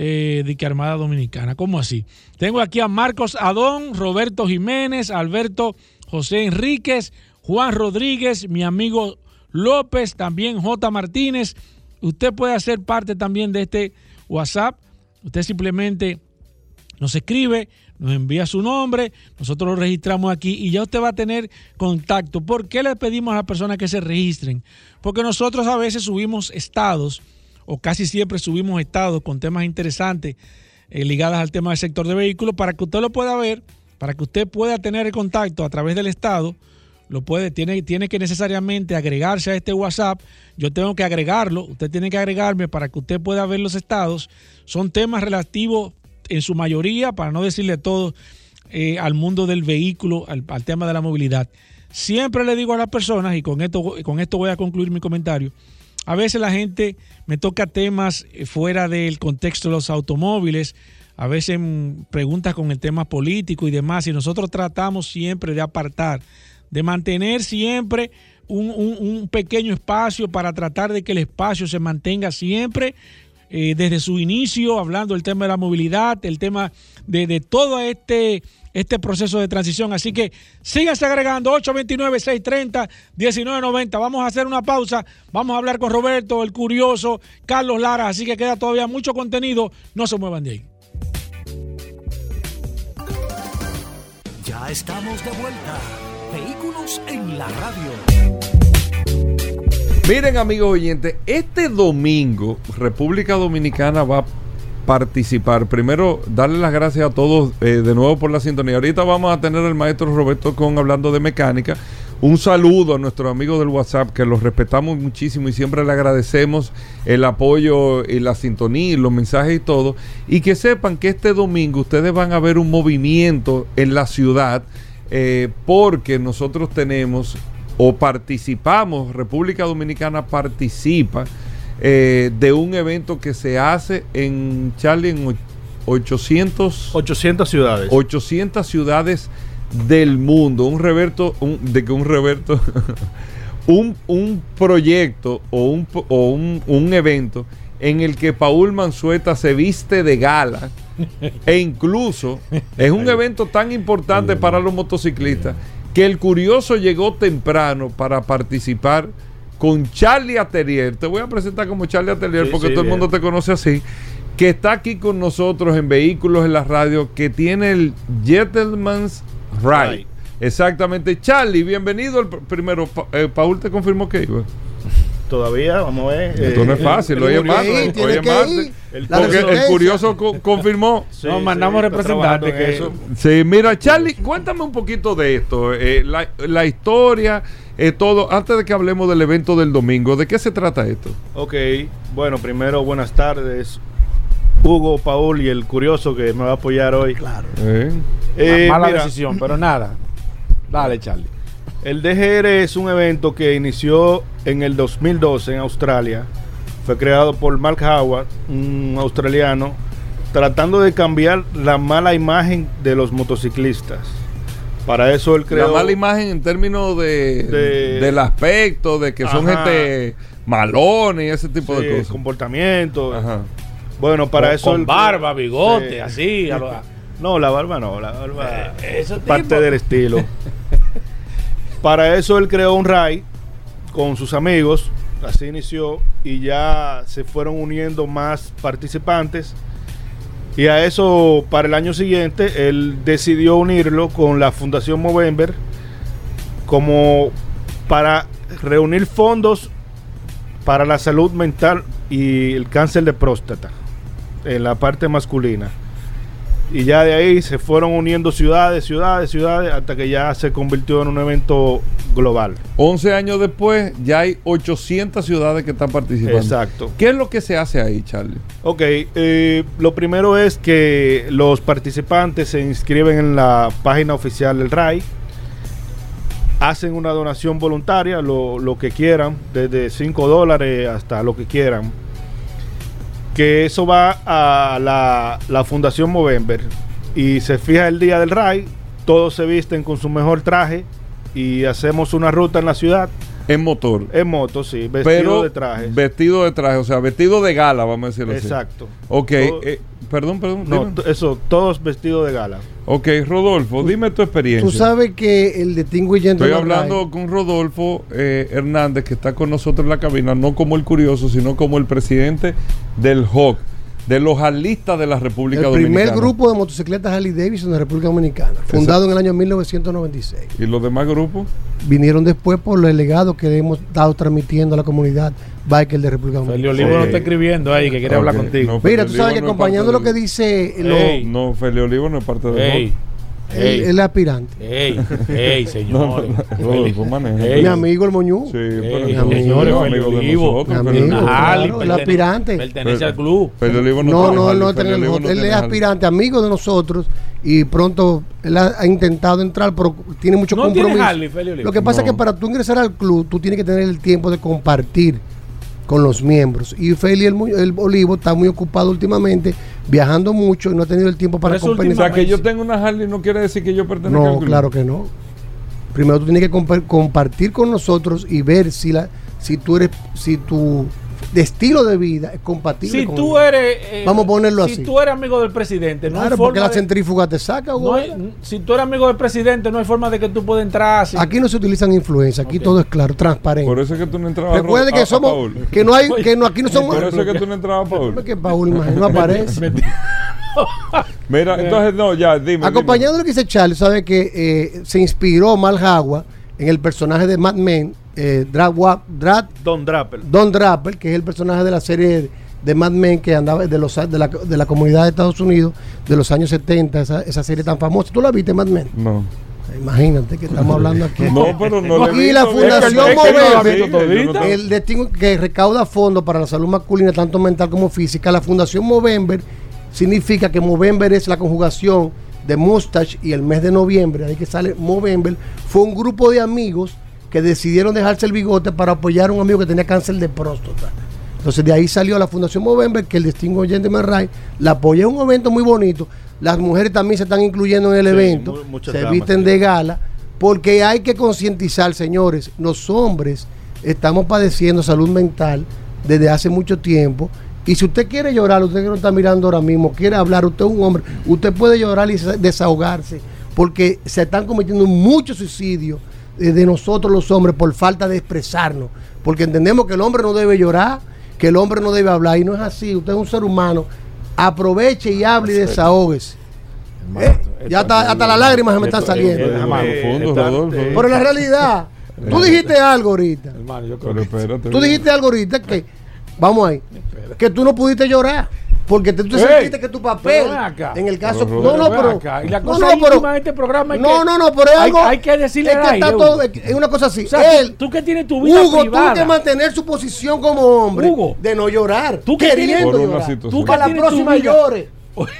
Eh, de que Armada Dominicana. ¿Cómo así? Tengo aquí a Marcos Adón, Roberto Jiménez, Alberto José Enríquez, Juan Rodríguez, mi amigo López, también J. Martínez. Usted puede hacer parte también de este WhatsApp. Usted simplemente nos escribe, nos envía su nombre, nosotros lo registramos aquí y ya usted va a tener contacto. ¿Por qué le pedimos a las personas que se registren? Porque nosotros a veces subimos estados, o casi siempre subimos estados con temas interesantes eh, ligados al tema del sector de vehículos, para que usted lo pueda ver, para que usted pueda tener el contacto a través del estado. Lo puede, tiene, tiene que necesariamente agregarse a este WhatsApp. Yo tengo que agregarlo, usted tiene que agregarme para que usted pueda ver los estados. Son temas relativos en su mayoría, para no decirle todo, eh, al mundo del vehículo, al, tema de la movilidad. Siempre le digo a las personas, y con esto, con esto voy a concluir mi comentario, a veces la gente me toca temas eh, fuera del contexto de los automóviles, a veces preguntas con el tema político y demás, y nosotros tratamos siempre de apartar, de mantener siempre un, un pequeño espacio para tratar de que el espacio se mantenga siempre eh, desde su inicio, hablando del tema de la movilidad, el tema de, todo este, este proceso de transición. Así que síganse agregando 829-630-1990. Vamos a hacer una pausa. Vamos a hablar con Roberto, el curioso, Carlos Lara. Así que queda todavía mucho contenido. No se muevan de ahí. Ya estamos de vuelta. Vehículos en la radio. Miren, amigos oyentes, este domingo República Dominicana va a participar. Primero, darle las gracias a todos eh, de nuevo por la sintonía. Ahorita vamos a tener al maestro Roberto Con hablando de mecánica. Un saludo a nuestros amigos del WhatsApp que los respetamos muchísimo y siempre le agradecemos el apoyo y la sintonía y los mensajes y todo. Y que sepan que este domingo ustedes van a ver un movimiento en la ciudad eh, porque nosotros tenemos o participamos, República Dominicana participa eh, de un evento que se hace en Charlie en 800 800 ciudades. 800 ciudades del mundo. Un reverto de que un reverto un, un, proyecto o, un, o un, un, evento en el que Paul Manzueta se viste de gala e incluso es un evento tan importante para los motociclistas que el curioso llegó temprano para participar con Charlie Atelier. Te voy a presentar como Charlie Atelier porque todo el mundo te conoce así. Que está aquí con nosotros en Vehículos en la Radio, que tiene el Gentleman's Ride. Exactamente. Charlie, bienvenido. El primero, eh, Paul te confirmó que iba. Todavía, vamos a ver. Esto no es eh, fácil, hoy es martes. El, porque el curioso confirmó. Nos mandamos representantes que eso. Sí, mira, Charlie, cuéntame un poquito de esto. Eh, la, historia, eh, todo. Antes de que hablemos del evento del domingo, ¿de qué se trata esto? Ok, bueno, primero, buenas tardes. Hugo, Paul y el curioso que me va a apoyar hoy. Claro. Mala decisión, pero nada. Dale, Charlie. El DGR es un evento que inició en el 2012 en Australia. Fue creado por Mark Howard, un australiano, tratando de cambiar la mala imagen de los motociclistas. Para eso él creó. La mala imagen en términos de, del aspecto, de que son gente malones y ese tipo de cosas. Comportamiento. Bueno, para eso. Con barba, bigote, así. no, la barba no, la barba. Eh, es parte del estilo. Para eso él creó un RAI con sus amigos, así inició, y ya se fueron uniendo más participantes. Y a eso, para el año siguiente, él decidió unirlo con la Fundación Movember como para reunir fondos para la salud mental y el cáncer de próstata en la parte masculina. Y ya de ahí se fueron uniendo ciudades, ciudades, ciudades, hasta que ya se convirtió en un evento global. 11 años después, ya hay 800 ciudades que están participando. Exacto. ¿Qué es lo que se hace ahí, Charlie? Ok, eh, lo primero es que los participantes se inscriben en la página oficial del RAI, hacen una donación voluntaria, lo, lo que quieran, desde 5 dólares hasta lo que quieran que eso va a la, Fundación Movember. Y se fija el día del RAI, todos se visten con su mejor traje y hacemos una ruta en la ciudad En motor. En moto, sí. Vestido pero de traje. Vestido de traje, o sea, vestido de gala, vamos a decirlo Exacto. así. Ok, Todo- eh, perdón, perdón. No, eso, todos vestidos de gala. Ok, Rodolfo, dime tu experiencia. Tú sabes que el Distinguished Estoy hablando con Rodolfo eh, Hernández, que está con nosotros en la cabina, no como el curioso, sino como el presidente del HOC, de los alistas de la República el Dominicana. primer grupo de motocicletas Harley Davidson de la República Dominicana, fundado en el año 1996. ¿Y los demás grupos? Vinieron después por los legados que le hemos dado transmitiendo a la comunidad biker de República Felio Dominicana. Olivo no está escribiendo ahí, que quiere hablar contigo. no, Mira, tú sabes que no acompañando lo que dice lo-. No, Feli Olivo no es parte del Ey, el, el aspirante. ey, ey, No, señores. no. Ey. Mi amigo el Moñú. Sí, pero no, señores, no, amigo de nosotros, Mi amigo, claro, Harley, el aspirante. Pertenece al club. Felio Olivo no, No, no, no, el no él es aspirante, amigo de nosotros y pronto él ha, ha intentado entrar, pero tiene mucho No tiene compromiso. Harley. Lo que pasa No. es que para tú ingresar al club, tú tienes que tener el tiempo de compartir con los miembros. Y Feli el, el Olivo está muy ocupado últimamente, viajando mucho y no ha tenido el tiempo para es O compensar. sea, que yo tengo una Harley no quiere decir que yo pertenezca al No, club. claro que no. Primero tú tienes que compa- compartir con nosotros y ver si la si tú eres si tu estilo de vida es compatible Si con tú eres. eh, Vamos a ponerlo si así. tú eres amigo del presidente, no Claro, hay porque forma la de- centrífuga te saca, no hay- si tú eres amigo del presidente, no hay forma de que tú puedas entrar así. Aquí no se utilizan influencias, aquí Ok. todo es claro, transparente. Por eso es que tú no entrabas a Recuerde que a- a somos Paul. que no hay que no aquí no somos Por eso es que tú no entrabas a Paul. que Paul imagino, no aparece. Mira, entonces no, ya, dime. Acompañado de lo que dice Charles, sabe que eh, se inspiró Mal Hagua en el personaje de Mad Men, eh, Drag Wa- Drag- Don Draper. Don Draper, que es el personaje de la serie de Mad Men que andaba de, los, de, la, de la comunidad de Estados Unidos de los años 70, esa, esa serie tan famosa. ¿Tú la viste, Mad Men? No. Imagínate que estamos hablando aquí. No, pero no Y la Fundación Movember, el destino que recauda fondos para la salud masculina, tanto mental como física, la Fundación Movember significa que Movember es la conjugación de Mustache y el mes de noviembre, ahí que sale Movember, fue un grupo de amigos que decidieron dejarse el bigote para apoyar a un amigo que tenía cáncer de próstata. Entonces de ahí salió la Fundación Movember, que el Distinguished Gentleman Ray la apoya. Es un evento muy bonito. Las mujeres también se están incluyendo en el Sí, evento. se damas, visten sí. de gala. Porque hay que concientizar, señores. Los hombres estamos padeciendo salud mental desde hace mucho tiempo. Y si usted quiere llorar, usted que no está mirando ahora mismo, quiere hablar, usted es un hombre, usted puede llorar y sa- desahogarse. Porque se están cometiendo muchos suicidios de nosotros los hombres por falta de expresarnos. Porque entendemos que el hombre no debe llorar, que el hombre no debe hablar. Y no es así. Usted es un ser humano. Aproveche y hable y desahóguese. Eh, ya hasta, hasta las lágrimas se me están saliendo. Rodolfo. eh, Pero la realidad, tú dijiste algo ahorita. Hermano, yo creo que-. Tú dijiste algo ahorita que, vamos ahí, que tú no pudiste llorar. Porque te- tú Ey, sentiste que tu papel, en el caso. No, no, pero. acá, y la no, cosa no, pero- este programa no, no, no, pero es algo. hay que decirle es que está todo. Es una cosa así. Él, tú, que tienes tu vida Hugo, tuvo que mantener su posición como hombre Hugo. de no llorar. Tú queriendo llorar. Tú que la próxima llore.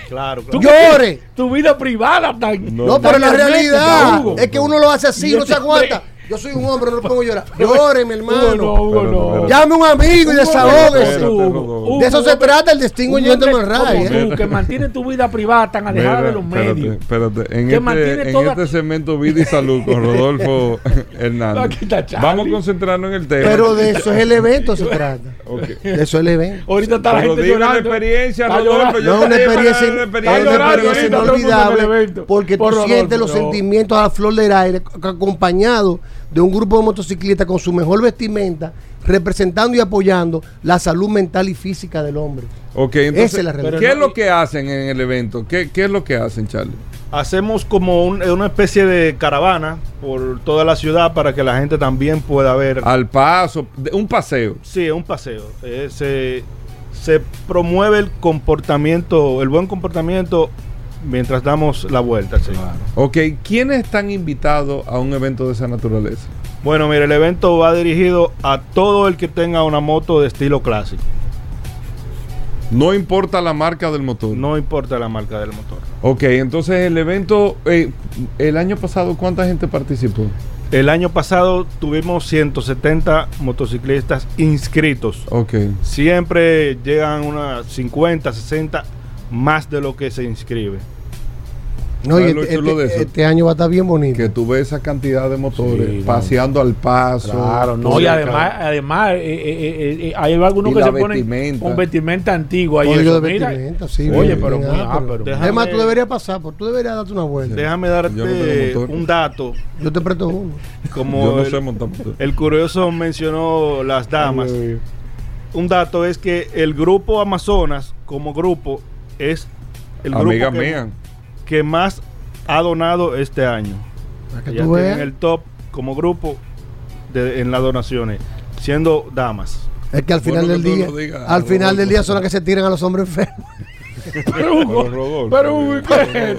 Claro, claro. Llore. Tu vida privada tan. No. Pero la realidad es que uno lo hace así, Y no se aguanta. Yo soy un hombre, no puedo llorar. Llore, mi Hugo, hermano. no, Hugo, Espérate, no. espérate. Llame a un amigo y desahógese. espérate. De eso se trata el Gentleman Ray. como ¿eh? tú, que mantiene tu vida privada tan alejada de los espérate, medios. Espérate, en Que mantiene este, en toda- este segmento Vida y Salud con Rodolfo Hernández. Vamos a concentrarnos en el tema. Pero de eso es el evento, se trata. De eso es el evento. Ahorita está la gente llorando. experiencia, Está Rodolfo. No es una experiencia, una experiencia el en el inolvidable porque tú sientes los no. sentimientos a la flor del aire ac- acompañado de un grupo de motociclistas con su mejor vestimenta representando y apoyando la salud mental y física del hombre. Ok, entonces, Esa es la realidad. ¿qué es lo que hacen en el evento? ¿Qué, qué es lo que hacen, Charlie? Hacemos como un- una especie de caravana por toda la ciudad para que la gente también pueda ver. Al paso, un paseo. Sí, es un paseo. Eh, se, se promueve el comportamiento, el buen comportamiento mientras damos la vuelta. sí. Ok, ¿quiénes están invitados a un evento de esa naturaleza? Bueno, mire, el evento va dirigido a todo el que tenga una moto de estilo clásico. No importa la marca del motor. No importa la marca del motor. Ok, entonces el evento, eh, el año pasado, ¿cuánta gente participó? El año pasado tuvimos 170 motociclistas inscritos. Ok. Siempre llegan unas 50, 60 más de lo que se inscribe. No, y este, este, este, año va a estar bien bonito. Que tú ves esa cantidad de motores paseando al paso. Claro, no, y además, además eh, eh, eh, hay algunos que se ponen con vestimenta antigua. Y eso, de vestimenta, sí. Oye, pero muy ápero. Además, tú deberías pasar, tú deberías darte una vuelta. Déjame darte un dato. Yo te presto uno. Como el, curioso mencionó las damas. un dato es que el grupo Amazonas, como grupo, es el grupo Amiga mía que más ha donado este año. Ya en el top como grupo de, en las donaciones, siendo damas. Es que al final del día, al final del día son las que se tiran a los hombres enfermos. Pero Hugo, pero Hugo, ¿qué es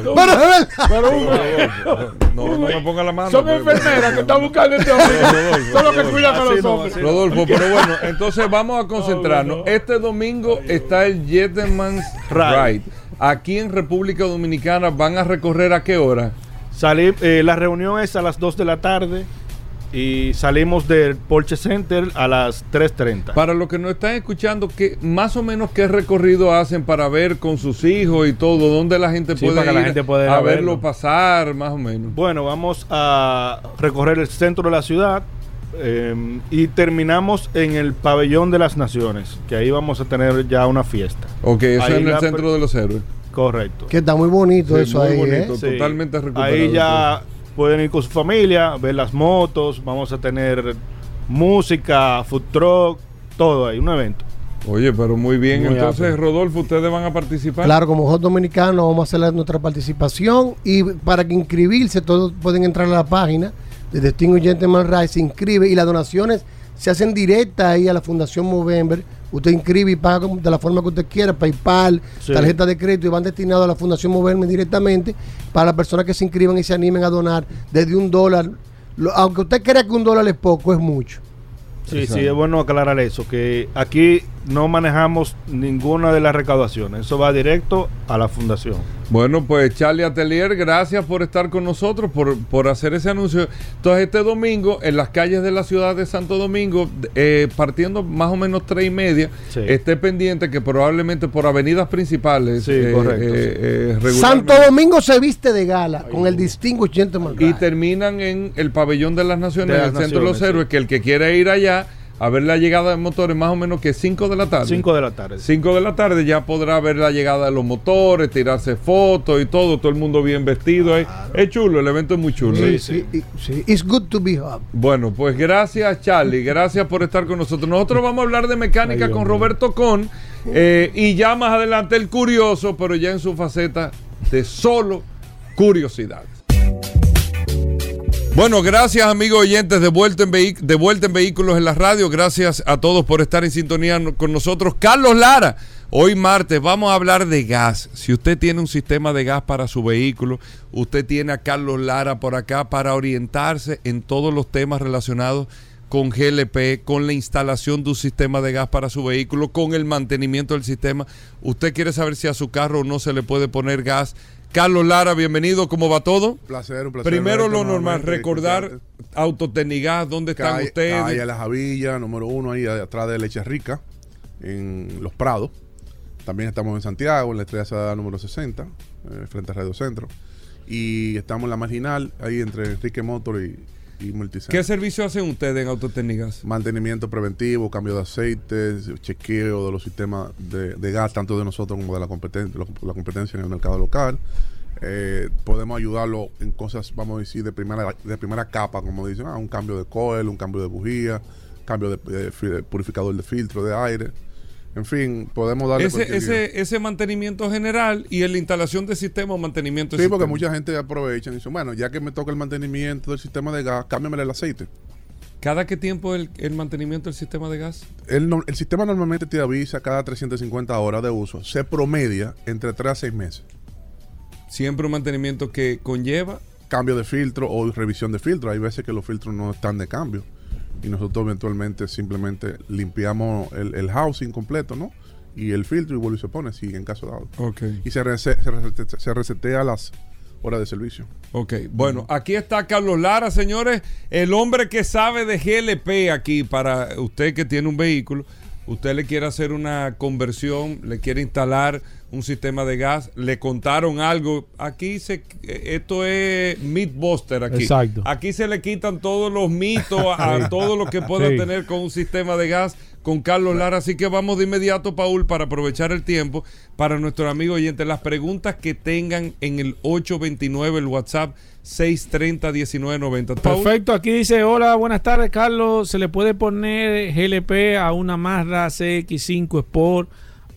Pero Hugo, no, no me ponga la mano. Son enfermeras que están buscando este hombre. Son los que cuidan a los hombres. Rodolfo, pero bueno, entonces vamos a concentrarnos. Este domingo está el Gentleman's Ride. Aquí en República Dominicana van a recorrer a qué hora? Salir, eh, la reunión es a las 2 de la tarde y salimos del Porsche Center a las 3.30. Para los que nos están escuchando, ¿qué, más o menos qué recorrido hacen para ver con sus hijos y todo? ¿Dónde la gente puede ir la gente puede a verlo pasar, más o menos? Bueno, vamos a recorrer el centro de la ciudad, Em, y terminamos en el pabellón de las naciones, que ahí vamos a tener ya una fiesta. Ok, eso es en el centro de los héroes. Correcto. Que está muy bonito eso ahí. ¿eh? Totalmente recuperado. Ahí ya pueden ir con su familia, ver las motos, vamos a tener música, food truck, todo ahí, un evento. Oye, pero muy bien. Entonces, Rodolfo, ustedes van a participar. Claro, como Hot Dominicano vamos a hacer nuestra participación y para que inscribirse todos pueden entrar a la página de Distinguished Gentleman Rights se inscribe y las donaciones se hacen directas ahí a la Fundación Movember. Usted inscribe y paga de la forma que usted quiera, PayPal, tarjeta de crédito y van destinados a la Fundación Movember directamente para las personas que se inscriban y se animen a donar desde un dólar. aunque usted crea que un dólar es poco, es mucho. Sí, sí, es bueno aclarar eso, que aquí no manejamos ninguna de las recaudaciones, eso va directo a la fundación. Bueno, pues Charlie Atelier, gracias por estar con nosotros, por, por hacer ese anuncio. Entonces, este domingo, en las calles de la ciudad de Santo Domingo, eh, partiendo más o menos tres y media, esté pendiente que probablemente por avenidas principales. Sí, eh, correcto. Eh, Santo Domingo se viste de gala con el Distinguished Gentleman. Y terminan en el Pabellón de las Naciones, en el Centro de los Héroes, que el que quiera ir allá a ver la llegada de motores más o menos que 5 de la tarde. 5 de la tarde. 5 de la tarde ya podrá ver la llegada de los motores, tirarse fotos y todo, todo el mundo bien vestido. Es chulo, el evento es muy chulo. Sí, sí, sí. It's good to be up. Bueno, pues gracias Charlie, gracias por estar con nosotros. Nosotros vamos a hablar de mecánica con Roberto Con eh, y ya más adelante el curioso, pero ya en su faceta de solo curiosidad. Bueno, gracias amigos oyentes de vuelta, en en Vehículos en la Radio. Gracias a todos por estar en sintonía con nosotros. Carlos Lara, hoy martes vamos a hablar de gas. Si usted tiene un sistema de gas para su vehículo, usted tiene a Carlos Lara por acá para orientarse en todos los temas relacionados con GLP, con la instalación de un sistema de gas para su vehículo, con el mantenimiento del sistema. Usted quiere saber si a su carro no se le puede poner gas Carlos Lara, bienvenido, ¿cómo va todo? Un placer, un placer. Primero lo normal, recordar Autotecnigas, ¿dónde están ustedes? Ahí a La Javilla, número uno, ahí atrás de Leche Rica, en Los Prados. También estamos en Santiago, en la Estrella Ciudad número 60, eh, frente a Radio Centro. Y estamos en la marginal, ahí entre Enrique Motor y, ¿Qué servicio hacen ustedes en Autotécnicas? Mantenimiento preventivo, cambio de aceite, chequeo de los sistemas de, gas, tanto de nosotros como de la competencia, la competencia en el mercado local. Eh, podemos ayudarlo en cosas, vamos a decir, de primera, de primera capa, como dicen, ah, un cambio de coil, un cambio de bujía, cambio de purificador de filtro de aire. En fin, podemos darle ese, ese, ese, mantenimiento general y en la instalación de sistema o mantenimiento Sí, porque mucha gente aprovecha y dice, bueno, ya que me toca el mantenimiento del sistema de gas, cámbiame el aceite. ¿Cada qué tiempo el, el mantenimiento del sistema de gas? El, el, sistema normalmente te avisa cada 350 horas de uso. Se promedia entre 3 a 6 meses. Siempre un mantenimiento que conlleva... Cambio de filtro o revisión de filtro. Hay veces que los filtros no están de cambio y nosotros eventualmente simplemente limpiamos el, housing completo, ¿no? Y el filtro y vuelve y se pone, si en caso dado. Okay. Y se, se, resetea las horas de servicio. Ok, bueno, aquí está Carlos Lara, señores, el hombre que sabe de GLP aquí para usted que tiene un vehículo. usted le quiere hacer una conversión, le quiere instalar un sistema de gas, le contaron algo, aquí se esto es Mythbuster aquí. Exacto. Aquí se le quitan todos los mitos a, todo lo que pueda Sí. tener con un sistema de gas con Carlos Lara, así que vamos de inmediato Paul para aprovechar el tiempo para nuestros amigos oyentes las preguntas que tengan en el 829 el WhatsApp 630 Paul, Perfecto, aquí dice, hola, buenas tardes Carlos, ¿se le puede poner GLP a una Mazda CX5 Sport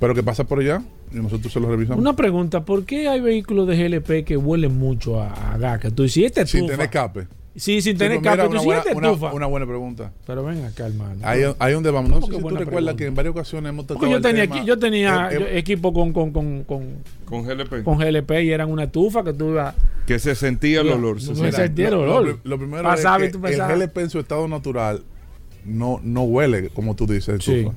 Pero que pasa por allá y nosotros se lo revisamos. Una pregunta, ¿por qué hay vehículos de GLP que huelen mucho a, a gas? Tú dices, "¿Y este Sin estufa?" tener escape. Sí, sin Sí, tener pues mira, escape. Tú una, "¿Y buena, este una- estufa?" una buena pregunta. Pero ven acá, hermano. Ahí, ahí donde vamos. No ¿Cómo sé si tú recuerdas pregunta? que en varias ocasiones hemos tocado Porque yo el tenía, tema- aquí- yo tenía Eh, yo- equipo con, con, con, con, con GLP, con GLP y eran una estufa que tú ibas... que se sentía el olor. no se sentía. sentí el lo, olor. lo- lo primero Pasaba y es que tú el GLP en su estado natural no, no huele, como tú dices, Sí. estufa.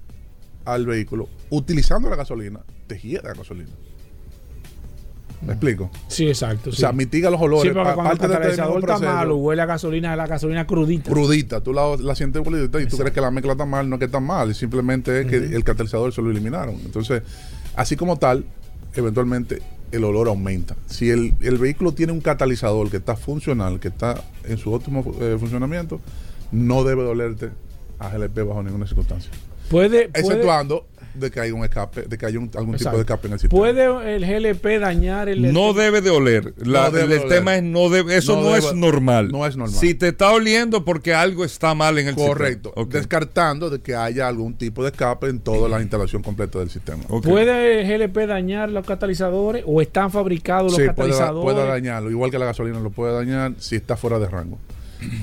al vehículo, utilizando la gasolina, te hiede la gasolina. ¿Me explico? Sí, exacto. O sí. sea, mitiga los olores. Sí, porque pa- cuando el catalizador está malo, huele a gasolina, la gasolina crudita. crudita, tú la, la sientes crudita y tú crees que la mezcla está mal, no es que está mal, simplemente es que el catalizador se lo eliminaron. Entonces, así como tal, eventualmente el olor aumenta. Si el, el vehículo tiene un catalizador que está funcional, que está en su óptimo eh, funcionamiento, no debe dolerte a GLP bajo ninguna circunstancia. Puede, puede, Exceptuando de que haya un escape, de que haya un- algún tipo de escape en el sistema. ¿Puede el GLP dañar el No debe de oler. La- No debe el de oler. tema es no debe, eso No no, es normal. no es normal. Si te está oliendo porque algo está mal en el Correcto. sistema. Descartando de que haya algún tipo de escape en toda la instalación completa del sistema. ¿Puede el GLP dañar los catalizadores o están fabricados los Sí, puede, catalizadores? puede dañarlo. Igual que la gasolina lo puede dañar si está fuera de rango.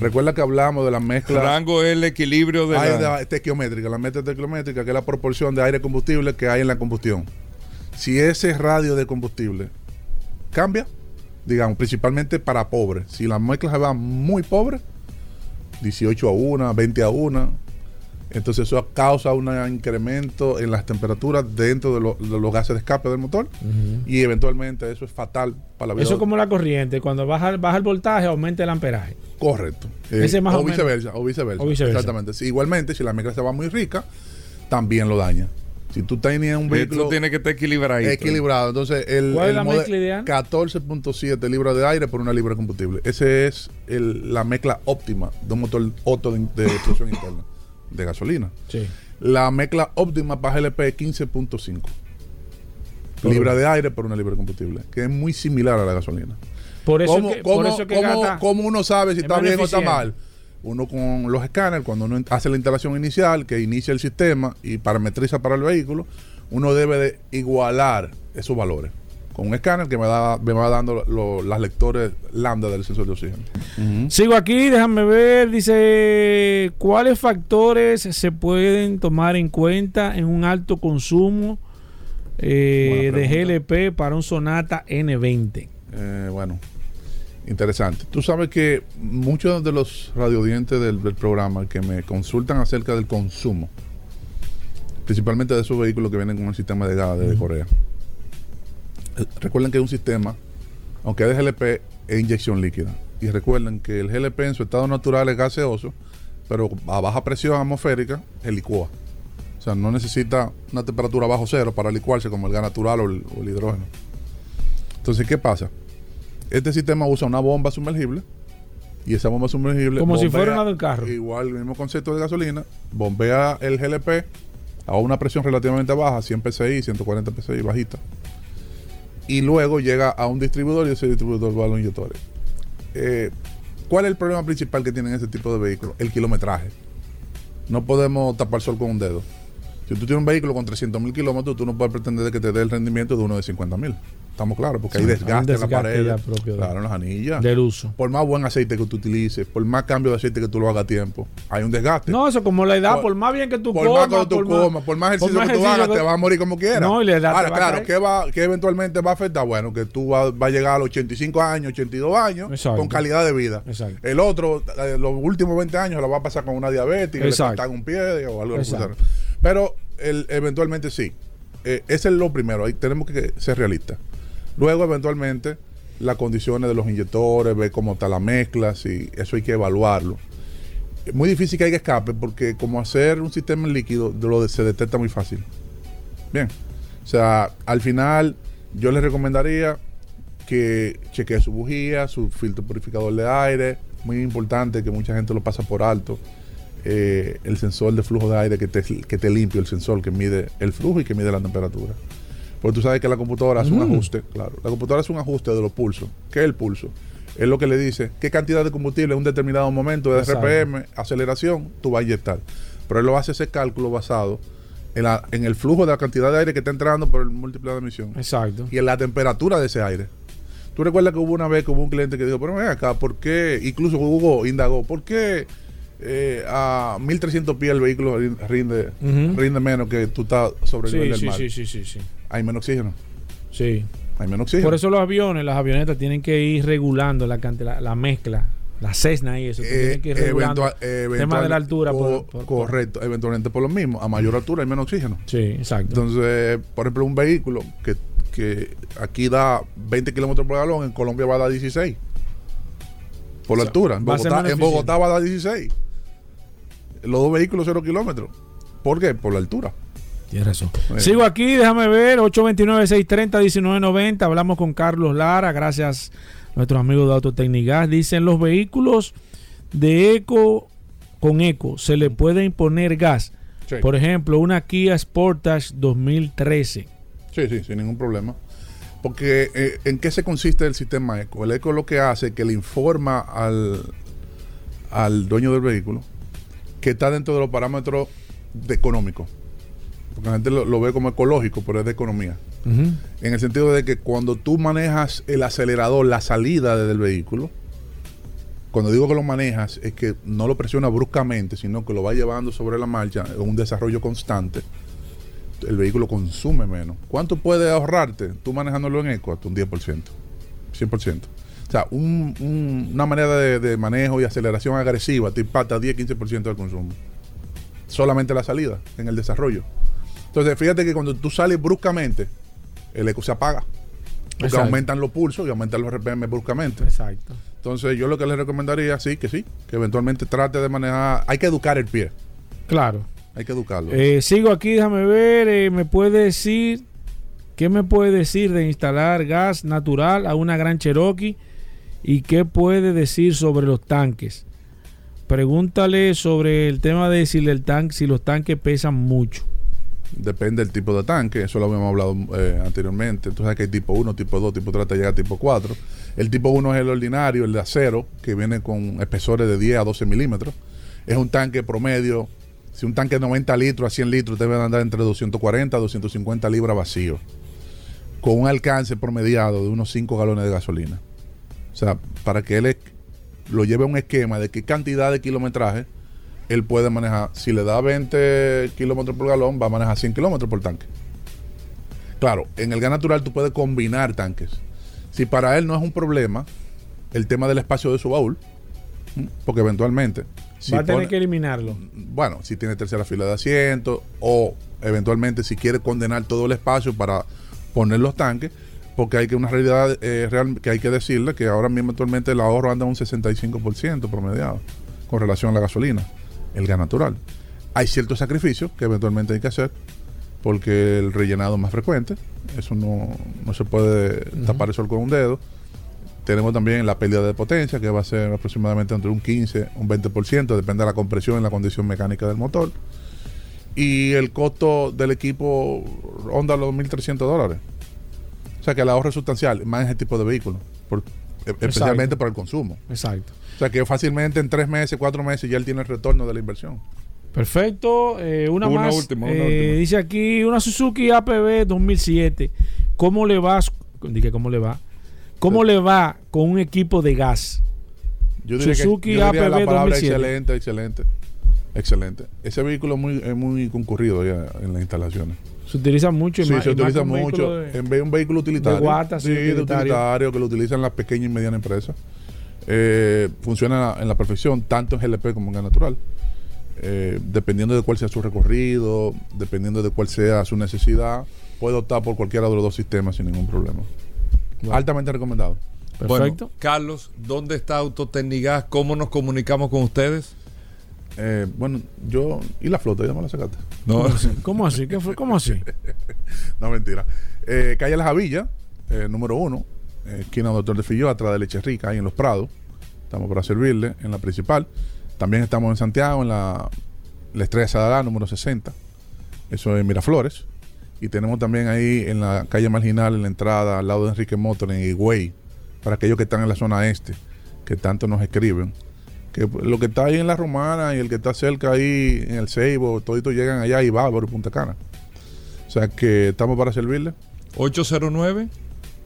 Recuerda que hablamos de la mezcla Rango es el equilibrio de aire la... de- estequiométrica, la mezcla estequiométrica, que es la proporción de aire combustible que hay en la combustión. Si ese radio de combustible cambia, digamos, principalmente para pobres, si la mezcla se va muy pobre, 18 a 1, 20 a 1, entonces eso causa un incremento en las temperaturas dentro de, lo- de los gases de escape del motor y eventualmente eso es fatal para la vida. Eso es como la corriente, cuando baja, baja el voltaje aumenta el amperaje. Correcto. Eh, Ese más o, o viceversa, o viceversa. O viceversa. Exactamente. Sí, igualmente, si la mezcla se va muy rica, también lo daña. Si tú tenías un vehículo Esto tiene que estar equilibrado. equilibrado, entonces el, ¿Cuál es la mezcla ideal? 14.7 libras de aire por una libra de combustible. Ese es el- la mezcla óptima de un motor Otto de, de explosión interna de gasolina. Sí. La mezcla óptima para GLP es 15.5 libras de aire por una libra de combustible, que es muy similar a la gasolina. Por eso ¿Cómo, que, por cómo- eso que cómo- uno sabe si es está bien o está mal? Uno con los escáneres, cuando uno hace la instalación inicial, que inicia el sistema y parametriza para el vehículo, uno debe de igualar esos valores. con un escáner que me, da, me va dando las lectores lambda del sensor de oxígeno. Sigo aquí, déjame ver, dice, ¿cuáles factores se pueden tomar en cuenta en un alto consumo eh, de GLP para un Sonata N20? Eh, bueno, interesante. Tú sabes que muchos de los radiodientes del, del programa que me consultan acerca del consumo, principalmente de esos vehículos que vienen con el sistema de gas de Corea, recuerden que es un sistema, aunque es de GLP, es inyección líquida. Y recuerden que el GLP en su estado natural es gaseoso, pero a baja presión atmosférica, el licúa. O sea, no necesita una temperatura bajo cero para licuarse como el gas natural o el, hidrógeno. Entonces, ¿qué pasa? Este sistema usa una bomba sumergible y esa bomba sumergible. Como si fuera una del carro. Igual, el mismo concepto de gasolina, bombea el GLP a una presión relativamente baja, 100 psi, 140 psi, bajita y luego llega a un distribuidor y ese distribuidor va a los inyectores. Eh, ¿Cuál es el problema principal que tienen este tipo de vehículos? El kilometraje. No podemos tapar sol con un dedo. Si tú tienes un vehículo con 300 mil kilómetros, tú no puedes pretender que te dé el rendimiento de uno de 50 mil. Estamos claros, porque hay desgaste, en la pared. Claro, en las anillas. Del uso. Por más buen aceite que tú utilices, por más cambio de aceite que tú lo hagas a tiempo, hay un desgaste. No, eso como la edad, por, más bien que tú por comas. Más que tú por, comas, por más ejercicio que tú hagas, te vas a morir como quieras. No, y la edad Ahora, claro, ¿qué, va, ¿qué eventualmente va a afectar? Bueno, que tú vas va a llegar a los 85 años, 82 años, con calidad de vida. Exacto. El otro, eh, los últimos 20 años, lo va a pasar con una diabetes, le faltan un pie o algo así. Pero el, eventualmente sí. Eh, ese es lo primero, ahí tenemos que ser realistas. Luego, eventualmente, las condiciones de los inyectores, ver cómo está la mezcla, si eso hay que evaluarlo. Es muy difícil que haya escape porque como hacer un sistema líquido lo se detecta muy fácil. Bien. O sea, al final yo les recomendaría que chequee su bujía, su filtro purificador de aire. Muy importante que mucha gente lo pasa por alto. Eh, el sensor de flujo de aire que te, que te limpia, el sensor que mide el flujo y que mide la temperatura. Porque tú sabes que la computadora hace un mm. ajuste, claro. La computadora hace un ajuste de los pulsos. ¿Qué es el pulso? Es lo que le dice qué cantidad de combustible en un determinado momento de RPM, aceleración, tú vas a inyectar. Pero él lo hace ese cálculo basado en, la, en el flujo de la cantidad de aire que está entrando por el múltiple de emisión. Exacto. Y en la temperatura de ese aire. Tú recuerdas que hubo una vez que hubo un cliente que dijo, pero ven acá, ¿por qué? Incluso Hugo indagó, ¿por qué eh, a 1300 pies el vehículo rinde, rinde menos que tú estás sobre el nivel del mar? Sí, sí, sí, sí hay menos oxígeno. Sí. Hay menos oxígeno. Por eso los aviones, las avionetas tienen que ir regulando la, la, mezcla. La Cessna y eso. Eh, que ir regulando el tema de la altura. correcto. Eventualmente por lo mismo. A mayor altura hay menos oxígeno. Sí, exacto. Entonces, por ejemplo, un vehículo que, que aquí da 20 kilómetros por galón, en Colombia va a dar 16. Por la altura. En Bogotá, en Bogotá va a dar 16. Los dos vehículos 0 kilómetros. ¿Por qué? Por la altura. Tienes razón. Sigo aquí, déjame ver, 829-630-1990. Hablamos con Carlos Lara, gracias a nuestros amigos de Autotecnigas. Dicen los vehículos de eco con eco, ¿se le puede imponer gas? Por ejemplo, una Kia Sportage 2013. Sí, sí, sin ningún problema. Porque eh, ¿en qué se consiste el sistema eco? El eco lo que hace es que le informa al, al dueño del vehículo que está dentro de los parámetros de económicos porque la gente lo, ve como ecológico, pero es de economía. En el sentido de que cuando tú manejas el acelerador, la salida del vehículo, cuando digo que lo manejas, es que no lo presiona bruscamente, sino que lo va llevando sobre la marcha en un desarrollo constante. El vehículo consume menos. ¿Cuánto puede ahorrarte tú manejándolo en eco? Hasta un 10%, 100%. O sea, una manera de, de, manejo y aceleración agresiva te impacta 10-15% del consumo. Solamente la salida en el desarrollo. Entonces, fíjate que cuando tú sales bruscamente, el eco se apaga. Porque aumentan los pulsos y aumentan los RPM bruscamente. Exacto. Entonces, yo lo que le recomendaría, sí, que sí, que eventualmente trate de manejar. Hay que educar el pie. Claro. Hay que educarlo. Eh, sigo aquí, déjame ver. Eh, ¿Me puede decir qué me puede decir de instalar gas natural a una gran Cherokee? ¿Y qué puede decir sobre los tanques? Pregúntale sobre el tema de si, el tanque, si los tanques pesan mucho. Depende del tipo de tanque, eso lo habíamos hablado eh, anteriormente. Entonces que hay tipo 1, tipo 2, tipo 3 hasta llegar a tipo 4. El tipo 1 es el ordinario, el de acero, que viene con espesores de 10 a 12 milímetros. Es un tanque promedio. Si un tanque de 90 litros a 100 litros debe andar entre 240 a 250 libras vacío. con un alcance promediado de unos 5 galones de gasolina. O sea, para que él lo lleve a un esquema de qué cantidad de kilometraje él puede manejar. Si le da 20 kilómetros por galón, va a manejar 100 kilómetros por tanque. Claro, en el gas natural tú puedes combinar tanques. Si para él no es un problema el tema del espacio de su baúl, porque eventualmente... va a tener que eliminarlo. Bueno, si tiene tercera fila de asientos o eventualmente si quiere condenar todo el espacio para poner los tanques, porque hay que una realidad eh, real que hay que decirle que ahora mismo actualmente el ahorro anda un 65% promediado con relación a la gasolina, el gas natural. Hay ciertos sacrificios que eventualmente hay que hacer porque el rellenado es más frecuente, eso no, se puede tapar el sol con un dedo. Tenemos también la pérdida de potencia, que va a ser aproximadamente entre un 15 un 20%, depende de la compresión y la condición mecánica del motor. Y el costo del equipo ronda los 1.300 dólares. O sea que el ahorro es sustancial, más en ese tipo de vehículos, e, especialmente por el consumo. Exacto. O sea que fácilmente en tres meses, cuatro meses ya él tiene el retorno de la inversión. Perfecto. Eh, una, más. Última, eh, Dice aquí una Suzuki APB 2007. ¿Cómo le va? Dije, ¿cómo le va? ¿Cómo le va con un equipo de gas? Yo Suzuki que, APB la 2007. Excelente, excelente. Excelente. Ese vehículo es muy, es muy concurrido ya en las instalaciones. Se utiliza mucho. Sí, se utiliza mucho. en vez de un vehículo utilitario. De guata, sí, de utilitario que lo utilizan las pequeñas y medianas empresas. Eh, funciona en la perfección, tanto en GLP como en gas natural. Eh, dependiendo de cuál sea su recorrido, dependiendo de cuál sea su necesidad, puede optar por cualquiera de los dos sistemas sin ningún problema. Altamente recomendado. Perfecto. Carlos, ¿dónde está Autotecnigas? ¿Cómo nos comunicamos con ustedes? Eh, bueno, yo. ¿Y la flota? ¿Ya me la sacaste? No. ¿Cómo así? ¿Qué fue? ¿Cómo así? no, mentira. Eh, calle Las Javillas, número uno, esquina Doctor de Filló, atrás de Leche Rica, ahí en Los Prados. Estamos para servirle en la principal. También estamos en Santiago, en la, la Estrella Sadalá, número 60. Eso es Miraflores. Y tenemos también ahí en la calle marginal, en la entrada, al lado de Enrique Motor, en Higüey, para aquellos que están en la zona este, que tanto nos escriben. Que lo que está ahí en la Romana y el que está cerca ahí en el Ceibo, toditos llegan allá y Bávaro y Punta Cana. O sea que estamos para servirle. 809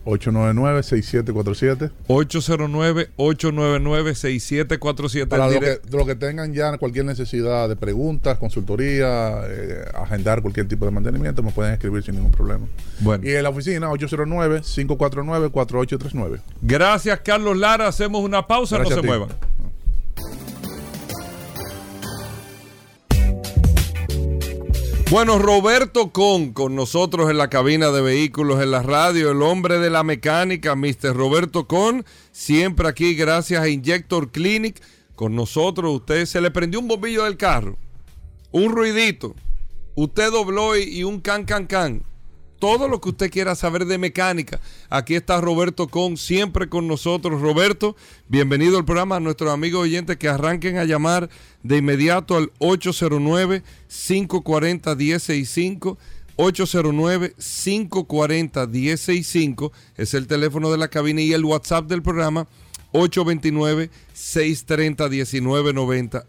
899-6747. 809-899-6747. Para lo que, lo que, tengan ya cualquier necesidad de preguntas, consultoría, eh, agendar cualquier tipo de mantenimiento, me pueden escribir sin ningún problema. Bueno. Y en la oficina, 809-549-4839. Gracias, Carlos Lara. Hacemos una pausa, no se muevan. Bueno, Roberto Con, con nosotros en la cabina de vehículos en la radio, el hombre de la mecánica, Mr. Roberto Con, siempre aquí gracias a Injector Clinic, con nosotros. Usted se le prendió un bombillo del carro, un ruidito, usted dobló y un can, can, can todo lo que usted quiera saber de mecánica. Aquí está Roberto Con, siempre con nosotros. Roberto, bienvenido al programa. A nuestros amigos oyentes que arranquen a llamar de inmediato al 809-540-1065. 809-540-1065 es el teléfono de la cabina y el WhatsApp del programa 829-630-1990.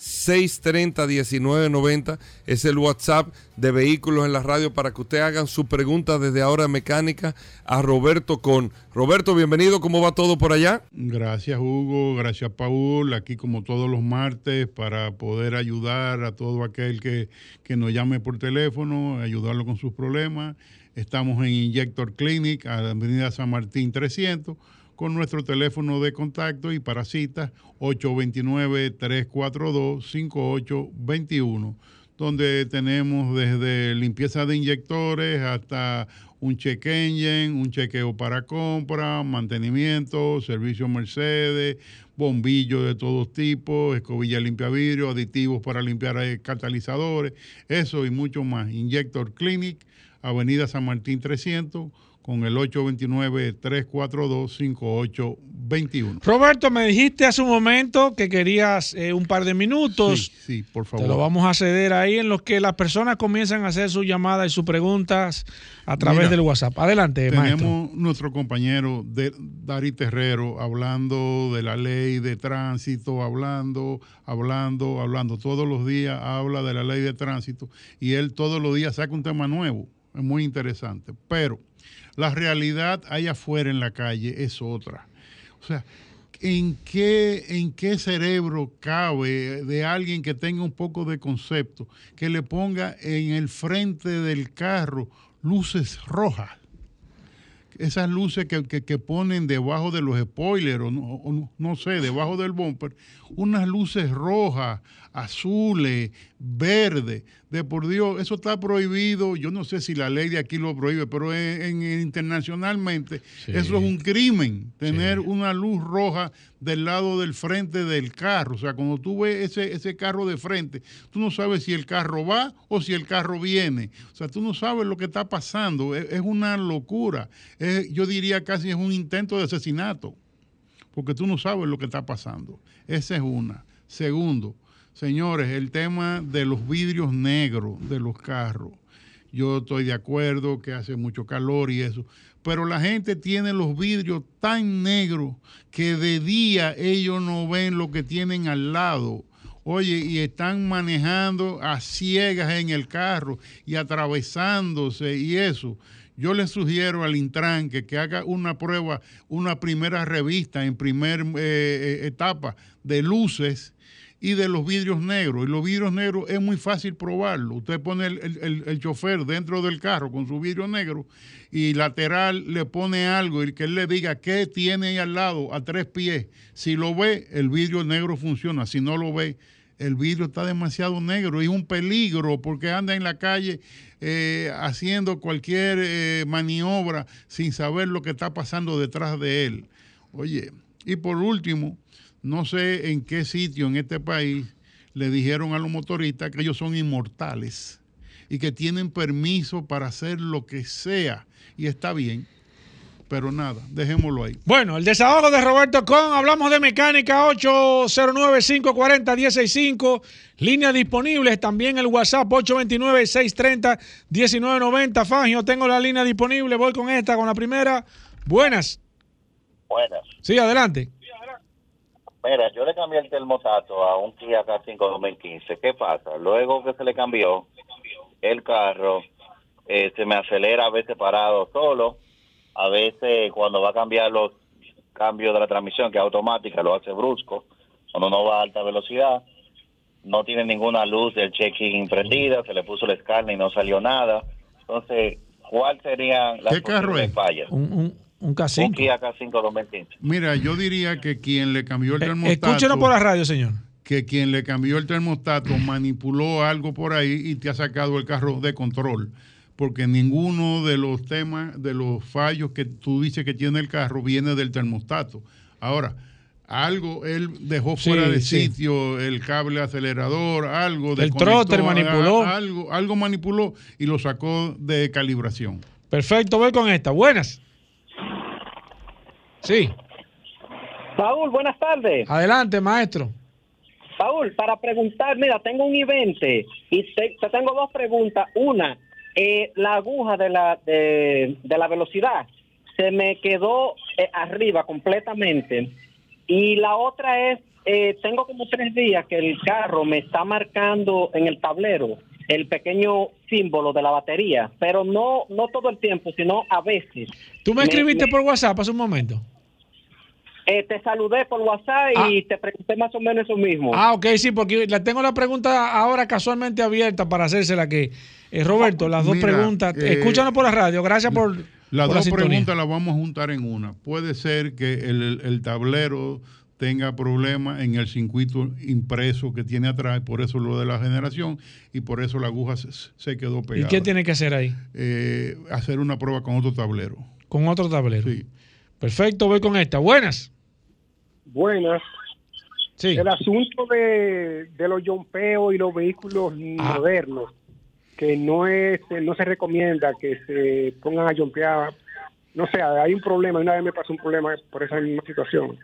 829-630-1990 es el WhatsApp de Vehículos en la Radio para que usted hagan su pregunta desde ahora mecánica a Roberto Con. Roberto, bienvenido. ¿Cómo va todo por allá? Gracias, Hugo. Gracias, Paul. Aquí como todos los martes para poder ayudar a todo aquel que, que nos llame por teléfono, ayudarlo con sus problemas. Estamos en Injector Clinic, a la Avenida San Martín 300 con nuestro teléfono de contacto y para citas 829-342-5821, donde tenemos desde limpieza de inyectores hasta un check engine, un chequeo para compra, mantenimiento, servicio Mercedes, bombillos de todos tipos, escobilla limpia vidrio, aditivos para limpiar eh, catalizadores, eso y mucho más. Injector Clinic, Avenida San Martín 300 con el 829-342-5821. Roberto, me dijiste hace un momento que querías eh, un par de minutos. Sí, por favor. Te lo vamos a ceder ahí en los que las personas comienzan a hacer sus llamadas y sus preguntas a través del WhatsApp. Adelante, Tenemos nuestro compañero de Dari Terrero hablando de la ley de tránsito, hablando, hablando, hablando. Todos los días habla de la ley de tránsito y él todos los días saca un tema nuevo es muy interesante. Pero la realidad allá afuera en la calle es otra. O sea, ¿en qué, ¿en qué cerebro cabe de alguien que tenga un poco de concepto que le ponga en el frente del carro luces rojas? esas luces que, ponen debajo de los spoilers, o, no, no, sé, debajo del bumper, unas luces rojas, azules, verdes. De por Dios, eso está prohibido. Yo no sé si la ley de aquí lo prohíbe, pero en, internacionalmente eso es un crimen, tener una luz roja del lado del frente del carro. O sea, cuando tú ves ese, ese carro de frente, tú no sabes si el carro va o si el carro viene. O sea, tú no sabes lo que está pasando. Es, una locura. yo diría casi es un intento de asesinato, porque tú no sabes lo que está pasando. Esa es una. Segundo, Señores, el tema de los vidrios negros de los carros. Yo estoy de acuerdo que hace mucho calor y eso, pero la gente tiene los vidrios tan negros que de día ellos no ven lo que tienen al lado. Oye, y están manejando a ciegas en el carro y atravesándose y eso. Yo le sugiero al Intran que, haga una prueba, una primera revista en primera eh, eh, etapa de luces y de los vidrios negros. Y los vidrios negros es muy fácil probarlo. Usted pone el, chofer dentro del carro con su vidrio negro y lateral le pone algo y que él le diga qué tiene ahí al lado a tres pies. Si lo ve, el vidrio negro funciona. Si no lo ve, el vidrio está demasiado negro y es un peligro porque anda en la calle eh, haciendo cualquier eh, maniobra sin saber lo que está pasando detrás de él. Oye, y por último, no sé en qué sitio en este país le dijeron a los motoristas que ellos son inmortales y que tienen permiso para hacer lo que sea. Y está bien. Pero nada, dejémoslo ahí. Bueno, el desahogo de Roberto Con, hablamos de mecánica 809-540-165, líneas disponibles, también el WhatsApp 829-630-1990. Fangio, tengo la línea disponible, voy con esta, con la primera. Buenas. Buenas. Sí, adelante. Mira, yo le cambié el termostato a un Kia K5 2015. ¿Qué pasa? Luego que se le cambió, el carro eh, se me acelera a veces parado solo, a veces cuando va a cambiar los cambios de la transmisión, que es automática, lo hace brusco, cuando no va a alta velocidad, no tiene ninguna luz del check-in prendida, se le puso el escáner y no salió nada. Entonces, ¿cuál serían las ¿Qué carro es? Un, un K5. Un Kia K5 2015. Mira, yo diría que quien le cambió el eh, termostato. escúchenos por la radio, señor. Que quien le cambió el termostato manipuló algo por ahí y te ha sacado el carro de control. Porque ninguno de los temas, de los fallos que tú dices que tiene el carro viene del termostato. Ahora, algo él dejó fuera de sitio el cable acelerador, algo de el trotter manipuló algo algo manipuló y lo sacó de calibración. Perfecto, voy con esta. Buenas. Sí. Paul, buenas tardes. Adelante, maestro. Paul, para preguntar, mira, tengo un evento y te, tengo dos preguntas. Una, eh, la aguja de la, de, la velocidad se me quedó eh, arriba completamente. Y la otra es, eh, tengo como tres días que el carro me está marcando en el tablero el pequeño símbolo de la batería, pero no, no todo el tiempo, sino a veces. ¿Tú me, escribiste por WhatsApp hace un momento? Eh, te saludé por WhatsApp y ah. te pregunté más o menos eso mismo. Ah, ok, sí, porque le tengo la pregunta ahora casualmente abierta para hacérsela que... Eh, Roberto, las dos preguntas, eh, escúchanos por la radio, gracias por... Las dos preguntas las vamos a juntar en una. Puede ser que el, el tablero tenga problemas en el circuito impreso que tiene atrás, por eso lo de la generación y por eso la aguja se, quedó pegada. ¿Y qué tiene que hacer ahí? Eh, hacer una prueba con otro tablero. ¿Con otro tablero? Sí. Perfecto, voy con esta. Buenas. Buenas. Sí. El asunto de, los jompeos y los vehículos ah. modernos, que no es no se recomienda que se pongan a jompear. No sé, hay un problema. Una vez me pasó un problema por esa misma situación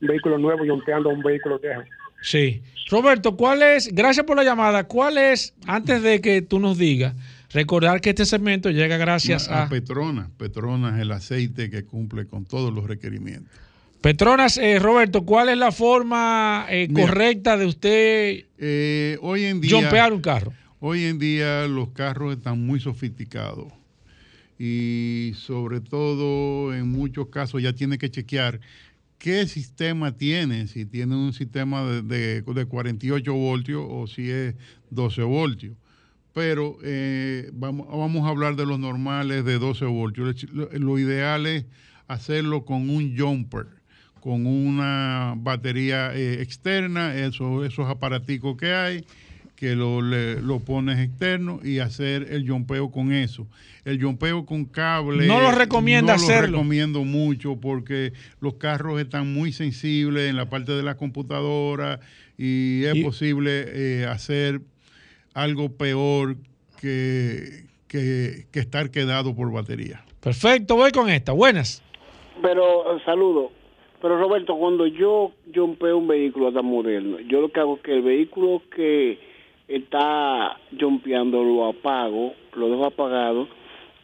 vehículo nuevo y onteando un vehículo viejo. Sí. Roberto, ¿cuál es, gracias por la llamada, cuál es, antes de que tú nos digas, recordar que este segmento llega gracias a... a Petronas. Petronas es el aceite que cumple con todos los requerimientos. Petronas, eh, Roberto, ¿cuál es la forma eh, correcta de usted eh, hoy en día, jumpear un carro? Hoy en día los carros están muy sofisticados y sobre todo en muchos casos ya tiene que chequear qué sistema tiene, si tiene un sistema de, de, 48 voltios o si es 12 voltios. Pero eh, vamos, vamos a hablar de los normales de 12 voltios. Lo, ideal es hacerlo con un jumper, con una batería eh, externa, eso, esos aparaticos que hay que lo, lo pones externo y hacer el yompeo con eso. El yompeo con cable. No lo recomienda no hacerlo. lo recomiendo mucho porque los carros están muy sensibles en la parte de la computadora y es posible eh, hacer algo peor que, que, estar quedado por batería. Perfecto, voy con esta. Buenas. Pero, eh, saludo. Pero Roberto, cuando yo yompeo un vehículo tan moderno, yo lo que hago es que el vehículo que está jumpeando, lo apago, lo dejo apagado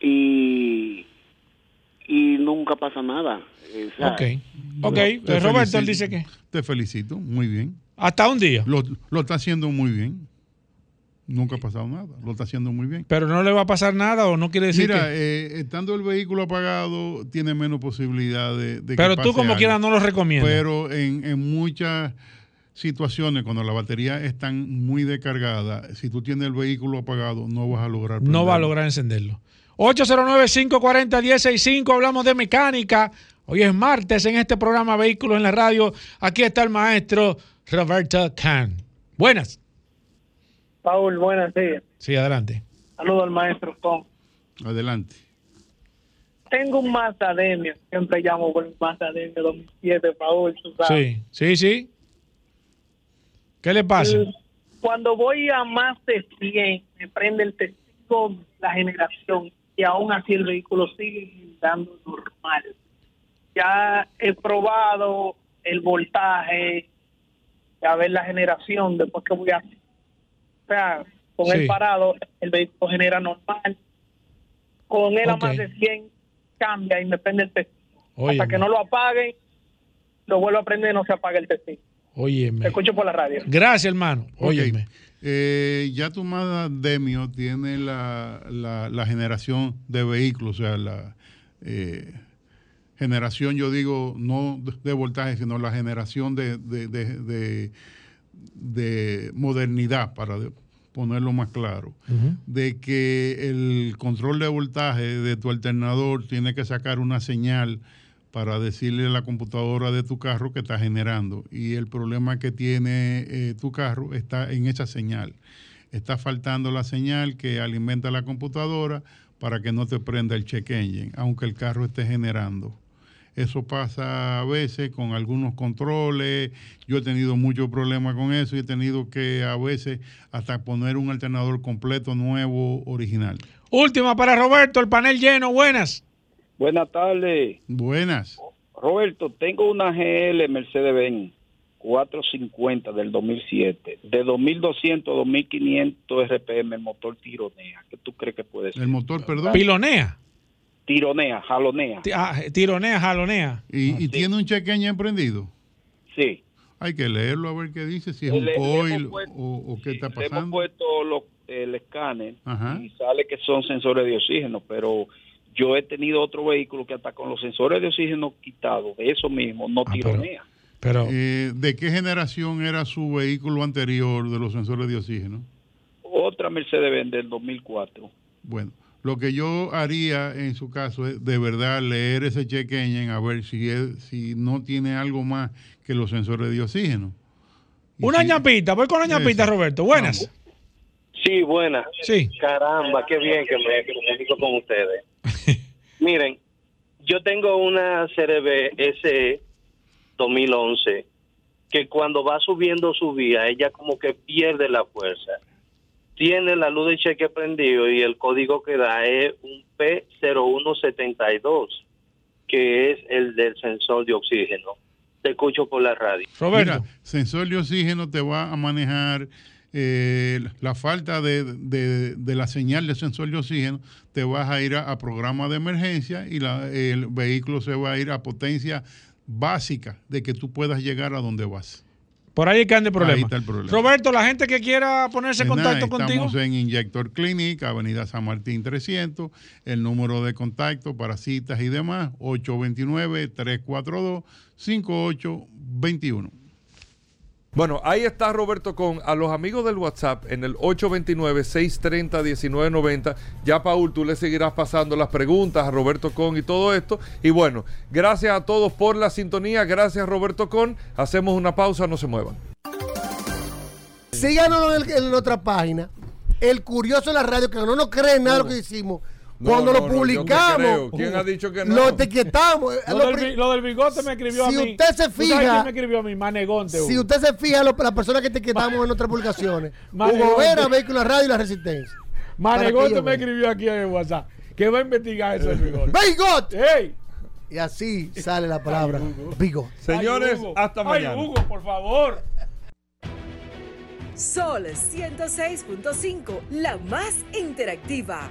y, y nunca pasa nada. ok, ok, pues Roberto él dice que... Te felicito, muy bien. Hasta un día. Lo, lo está haciendo muy bien. Nunca ha pasado nada, lo está haciendo muy bien. Pero no le va a pasar nada o no quiere decir Mira, eh, estando el vehículo apagado, tiene menos posibilidad de, de Pero tú como quieras no lo recomiendas. Pero en, en muchas situaciones, cuando la batería está muy descargada, si tú tienes el vehículo apagado, no vas a lograr. No va a lograr encenderlo. 809-540-165, hablamos de mecánica. Hoy es martes en este programa Vehículos en la Radio. Aquí está el maestro Roberto Kahn. Buenas. Paul, buenas días. Sí, adelante. Saludos al maestro Tom. Adelante. Tengo un Mazda siempre llamo por un Mazda 2007, Paul. Sí, sí, sí. ¿Qué le pasa? Cuando voy a más de 100, me prende el testigo la generación y aún así el vehículo sigue dando normal. Ya he probado el voltaje, a ver la generación después que voy a... O sea, con el parado, el vehículo genera normal. Con él a más de 100 cambia y me prende el testigo. Hasta que no lo apague, lo vuelvo a prender y no se apaga el testigo. Óyeme. Te escucho por la radio. Gracias, hermano. Óyeme. Eh, ya tu Mazda Demio tiene la, la, generación de vehículos, o sea, la eh, generación, yo digo, no de voltaje, sino la generación de, de, de, modernidad, para ponerlo más claro, de que el control de voltaje de tu alternador tiene que sacar una señal para decirle a la computadora de tu carro que está generando. Y el problema que tiene eh, tu carro está en esa señal. Está faltando la señal que alimenta la computadora para que no te prenda el check engine, aunque el carro esté generando. Eso pasa a veces con algunos controles. Yo he tenido muchos problemas con eso y he tenido que a veces hasta poner un alternador completo nuevo, original. Última para Roberto, el panel lleno. Buenas. Buenas tardes. Buenas. Roberto, tengo una GL Mercedes-Benz 450 del 2007. De 2200 a 2500 RPM el motor tironea. ¿Qué tú crees que puede ser? ¿El motor, perdón? Pilonea. Tironea, jalonea. Ah, tironea, jalonea. ¿Y, tiene un chequeño emprendido? Sí. Hay que leerlo a ver qué dice, si es un coil o, qué está pasando. hemos puesto el escáner y sale que son sensores de oxígeno, pero yo he tenido otro vehículo que hasta con los sensores de oxígeno quitados, de eso mismo, no ah, tironea. Pero, eh, ¿De qué generación era su vehículo anterior de los sensores de oxígeno? Otra Mercedes-Benz del 2004. Bueno, lo que yo haría en su caso es de verdad leer ese check engine a ver si, si no tiene algo más que los sensores de oxígeno. una ñapita, voy con la ñapita, Roberto. Buenas. Sí, buenas. Sí. Caramba, qué bien que me comunico con ustedes. Miren, yo tengo una CRB S 2011 que cuando va subiendo su vía, ella como que pierde la fuerza. Tiene la luz de cheque prendido y el código que da es un P0172, que es el del sensor de oxígeno. Te escucho por la radio. Roberto, sensor de oxígeno te va a manejar eh, la falta de, la señal de sensor de oxígeno, te vas a ir a, programa de emergencia y el vehículo se va a ir a potencia básica de que tú puedas llegar a donde vas. Por ahí que el problema. Ahí está el problema. Roberto, la gente que quiera ponerse en Pues nada, contacto contigo. Estamos en Inyector Clinic, Avenida San Martín 300. El número de contacto para citas y demás, 829-342-5821. Bueno, ahí está Roberto con a los amigos del WhatsApp en el 829-630-1990. Ya, Paul, tú le seguirás pasando las preguntas a Roberto Con y todo esto. Y bueno, gracias a todos por la sintonía. Gracias, Roberto Con. Hacemos una pausa, no se muevan. Síganos en, en nuestra página. El curioso de la radio, que no nos cree nada de lo que hicimos. No, Cuando no, lo publicamos. ¿Quién ha dicho que no? lo etiquetamos. Eh, Lo lo del, lo del bigote me escribió Si a mí. usted se ¿Tú sabes fija- quién me escribió a mí? Manegonte. Si usted se fija, las personas que etiquetamos en nuestras publicaciones, Manegonte. Hugo Vera, Vehículo Radio y La Resistencia. Manegonte me escribió aquí en el WhatsApp que va a investigar eso del bigote. ¡Bigot! ¡Ey! Y así sale la palabra Bigot. Señores, Ay, hasta Ay, mañana. Hugo, por favor. Sol 106.5, la más interactiva.